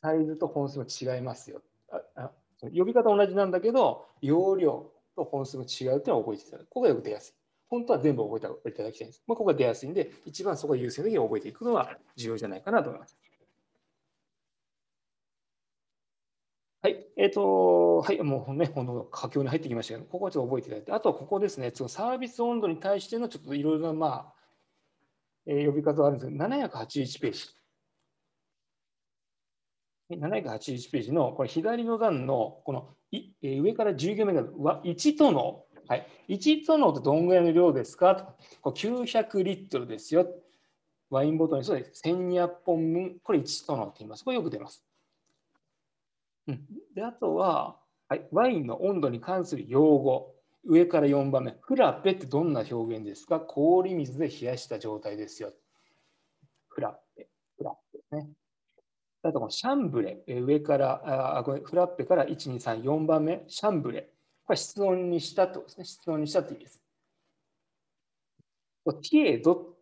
サイズと本数も違いますよ。ああ呼び方同じなんだけど、容量と本数も違うっていうのを覚えていただく。ここがよく出やすい。本当は全部覚えていただきたいんです。まあ、ここが出やすいんで、一番そこを優先的に覚えていくのは重要じゃないかなと思います。はい、えっ、ー、と、はい、もうね、この佳境に入ってきましたけど、ここはちょっと覚えていただいて、あとはここですね、そのサービス温度に対してのちょっといろいろな、まあ、えー、呼び方があるんですけど、781ページ。781ページのこれ左の段のこのい、えー、上から10行目が1との、はい、1とのってどんぐらいの量ですか？とこれ900リットルですよ。ワインボトルにそうです。1200本分、これ1とのって言います。これよく出ます。うん、であとは、はい、ワインの温度に関する用語。上から4番目。フラッペってどんな表現ですか？氷水で冷やした状態ですよ。フラペ。フラペですね。あとシャンブレ。上から、あごめんフラッペから1、2、3、4番目。シャンブレ。これ室温にしたとですね。室温にしたって意味です。ティエド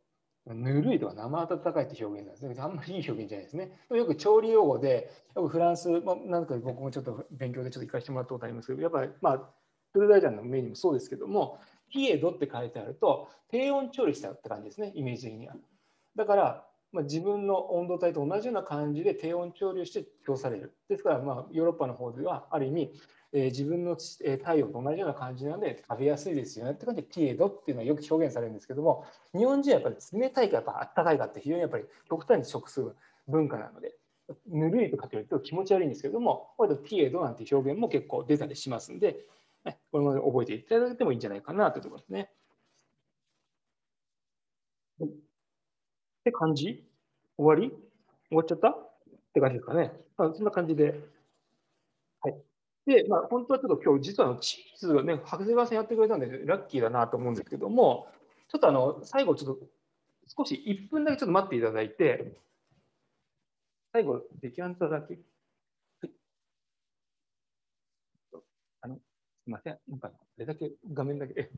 ぬるいとか生温かいって表現なんですね。あんまりいい表現じゃないですね。よく調理用語で、よくフランス、まあ、なんか僕もちょっと勉強でちょっと行かせてもらったことありますけど、やっぱり、まあ、トルダイジャンのメニューもそうですけども、ピエドって書いてあると、低温調理したって感じですね、イメージ的には。だから、まあ、自分の温度帯と同じような感じで低温調理をして供される。ですから、まあ、ヨーロッパの方では、ある意味、えー、自分の体温と同じような感じなので食べやすいですよねって感じで、ティエドっていうのはよく表現されるんですけども、日本人はやっぱり冷たいかやっぱあったかいかって非常にやっぱり極端に食す文化なので、ぬるいとかって言うと気持ち悪いんですけども、これとティエドなんて表現も結構出たりしますんで、これも覚えていただいてもいいんじゃないかなというところですね。って感じ？終わり？終わっちゃった？って感じですかね。あ、そんな感じで。で、まあ、本当はちょっと今日、実はチーズがね、長谷川さんやってくれたんで、ラッキーだなと思うんですけども、ちょっとあの、最後、ちょっと少し1分だけちょっと待っていただいて、最後、デキャンタだけ。あの、すみません。なんか、あれだけ、画面だけ。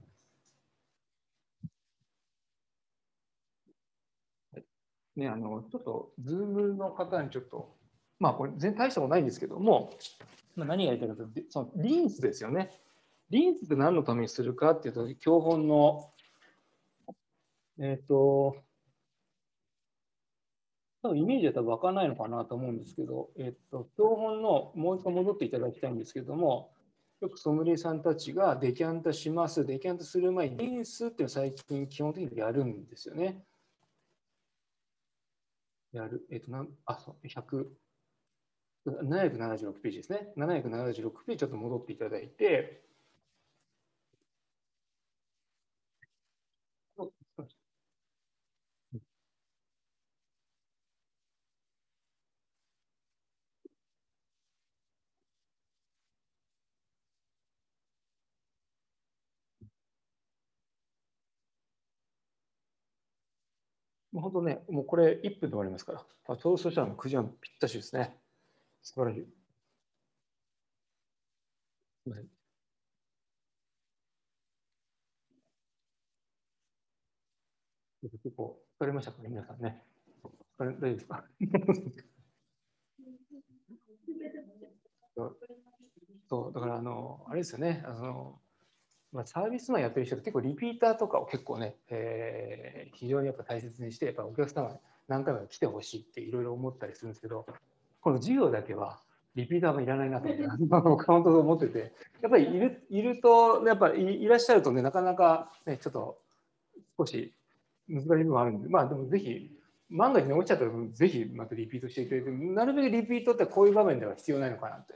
ね、あのちょっと、ズームの方にちょっと、まあ、これ、全然大したことないんですけども、まあ、何が言いたいかというと、そのリンスですよね。リンスって何のためにするかっていうと、教本の、えっ、ー、と、多分イメージだったら湧かないのかなと思うんですけど、えっ、ー、と、教本のもう一度戻っていただきたいんですけども、よくソムリエさんたちがデキャンタします、デキャンタする前にリンスっていうのを最近基本的にやるんですよね。やる、えっ、ー、と、なんあ、そう、100、776ページですね。776ページちょっと戻っていただいて、もう本当ね、もうこれ1分で終わりますから。あちょうしたら9時半ぴったしですね。素晴らしい。結構疲れましたかね、皆さんね。疲れ大丈夫ですか？そう、だからあの、あれですよね、あの、まあ、サービスマンやってる人って結構リピーターとかを結構ね、えー、非常にやっぱ大切にして、やっぱお客様何回も来てほしいっていろいろ思ったりするんですけど、この授業だけはリピーターがいらないなと思って、カウントと思ってて、やっぱりいるいると、やっぱりいらっしゃるとね、なかなか、ね、ちょっと少し難しい部分あるんで、まあでもぜひ、万が一に落ちちゃったら、ぜひまたリピートしていただいて、なるべくリピートってこういう場面では必要ないのかなって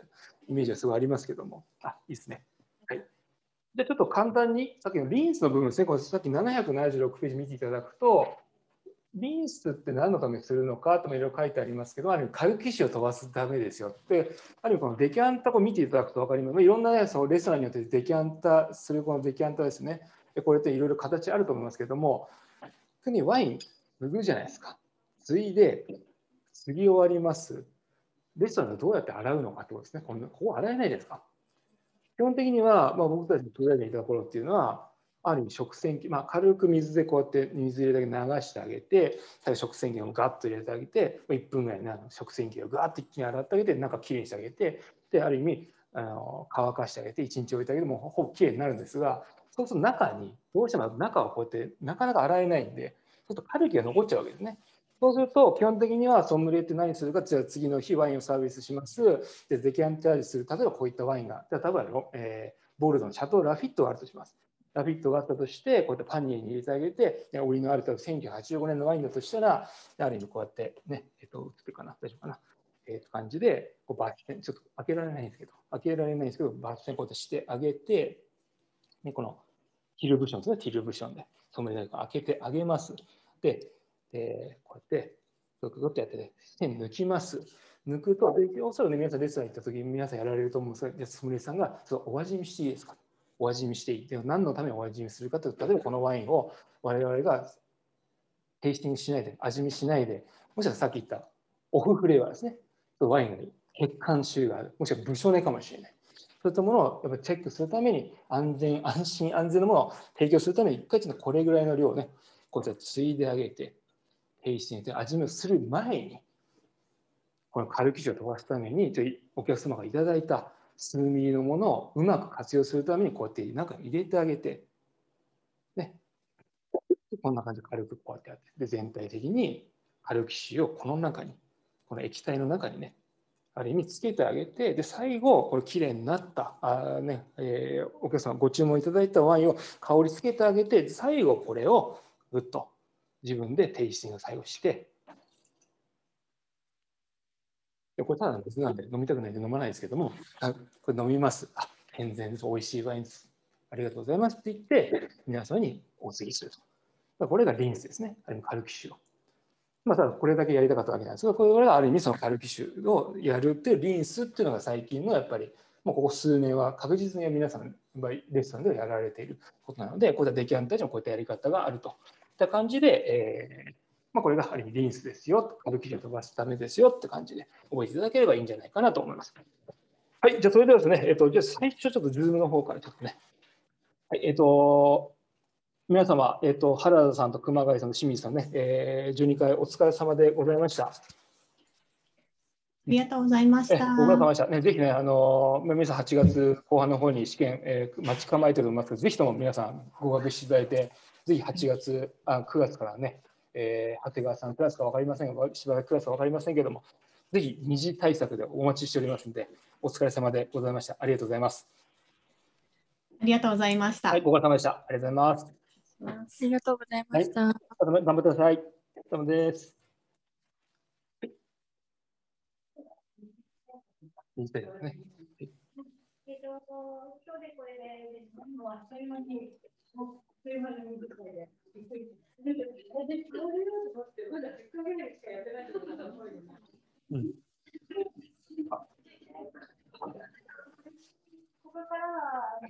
イメージはすごいありますけども、あ、いいですね。はい。じゃあちょっと簡単に、さっきのリンスの部分ですね、これさっき776ページ見ていただくと、リンスって何のためにするのかともいろいろ書いてありますけど、ある意味、軽気腫を飛ばすためですよ。で、ある意味、このデキャンタを見ていただくと分かります。いろんな、ね、そのレストランによってデキャンタするこのデキャンタですね。これっていろいろ形あると思いますけども、特にワイン、脱ぐじゃないですか。ついで、継ぎ終わります。レストランでどうやって洗うのかってことですね。ここ洗えないですか。基本的には、まあ、僕たちの取り上げていた頃っていうのは、ある意味食洗機、まあ、軽く水でこうやって水入れだけ流してあげて食洗機をガッと入れてあげて1分ぐらいね食洗機をガッと一気に洗ってあげて中きれいにしてあげてである意味あの乾かしてあげて1日置いてあげてもほぼきれいになるんですがそうすると中にどうしても中をこうやってなかなか洗えないんでちょっとカルキが残っちゃうわけですね。そうすると基本的にはソムリエって何するかじゃあ次の日ワインをサービスします。でデキャンタージする例えばこういったワインが例えば、えー、ボルドのシャトー・ラフィットがあるとします。ラフィットがあったとして、こうやってパニエに入れてあげて、売りのあると1985年のワインだとしたら、ある意味こうやってね、えっと、映ってるかな、大丈夫かな。えー、感じで、こうバッテン、ちょっと開けられないんですけど、開けられないんですけど、バッテンこうやってしてあげて、ね、このティルブションですね、ティルブションで、ソムリエが開けてあげます。で、でこうやって、ググッとやって、ね、線抜きます。抜くと、でおそらくね、皆さんレストラン行った時に皆さんやられると思うんですが、ソムリエさんが、そうお味見していいですか？お味見していい。で何のためにお味見するかというと、例えばこのワインを我々がテイスティングしないで、味見しないで、もしくはさっき言ったオフフレーバーですね。ワインに血管臭がある、もしくは無性根かもしれない。そういったものをやっぱチェックするために安全、安心、安全なものを提供するために、一回ちょっとこれぐらいの量をね、こうやってついであげて、テイスティングで味見をする前に、このカルキ値を飛ばすために、お客様がいただいた数ミリのものをうまく活用するためにこうやって中に入れてあげて、ね、こんな感じで軽くこうやってやってで全体的にカルキシをこの中にこの液体の中にねある意味つけてあげてで最後これきれいになったあ、ねえー、お客様ご注文いただいたワインを香りつけてあげて最後これをぐっと自分でテイスティングを最後してこれただの水なんで飲みたくないんで飲まないですけども、あこれ飲みます。あ、健全です。美味しいワインです。ありがとうございますって言って、皆さんにお継ぎすると。これがリンスですね。ある意味カルキ臭を。まあ、ただこれだけやりたかったわけなんですが、これがある意味そのカルキ臭をやるっていうリンスっていうのが最近のやっぱり、もうここ数年は確実に皆さん、レストランではやられていることなので、こういった出来上がったこういったやり方があるといった感じで、えー、まあ、これがある意味リンスですよ、軽くを飛ばすためですよって感じで覚えていただければいいんじゃないかなと思います。はい、じゃあそれではですね、えっ、と、じゃあ最初ちょっとズームの方からちょっとね、はい、えっ、と、皆様、えっ、と、原田さんと熊谷さんと清水さんね、えー、12回お疲れ様でございました。ありがとうございました。ご苦労様でした。ね、ぜひね、あの、皆さん8月後半の方に試験、えー、待ち構えておりますけど、ぜひとも皆さん合格していただいて、ぜひ8月、あ9月からね、えー、長谷川さんクラスか分かりませんが、しばらくクラスか分かりませんけども、ぜひ二次対策でお待ちしておりますので、お疲れ様でございました。ありがとうございます。ありがとうございました。はい、ご苦労様でした。ありがとうございます。ありがとうございました。はい、頑張ってください。お疲れ様です。二次対策ね。えっと、今日でこれで、もうあっという間に、もうあっという間に。うん。ここからは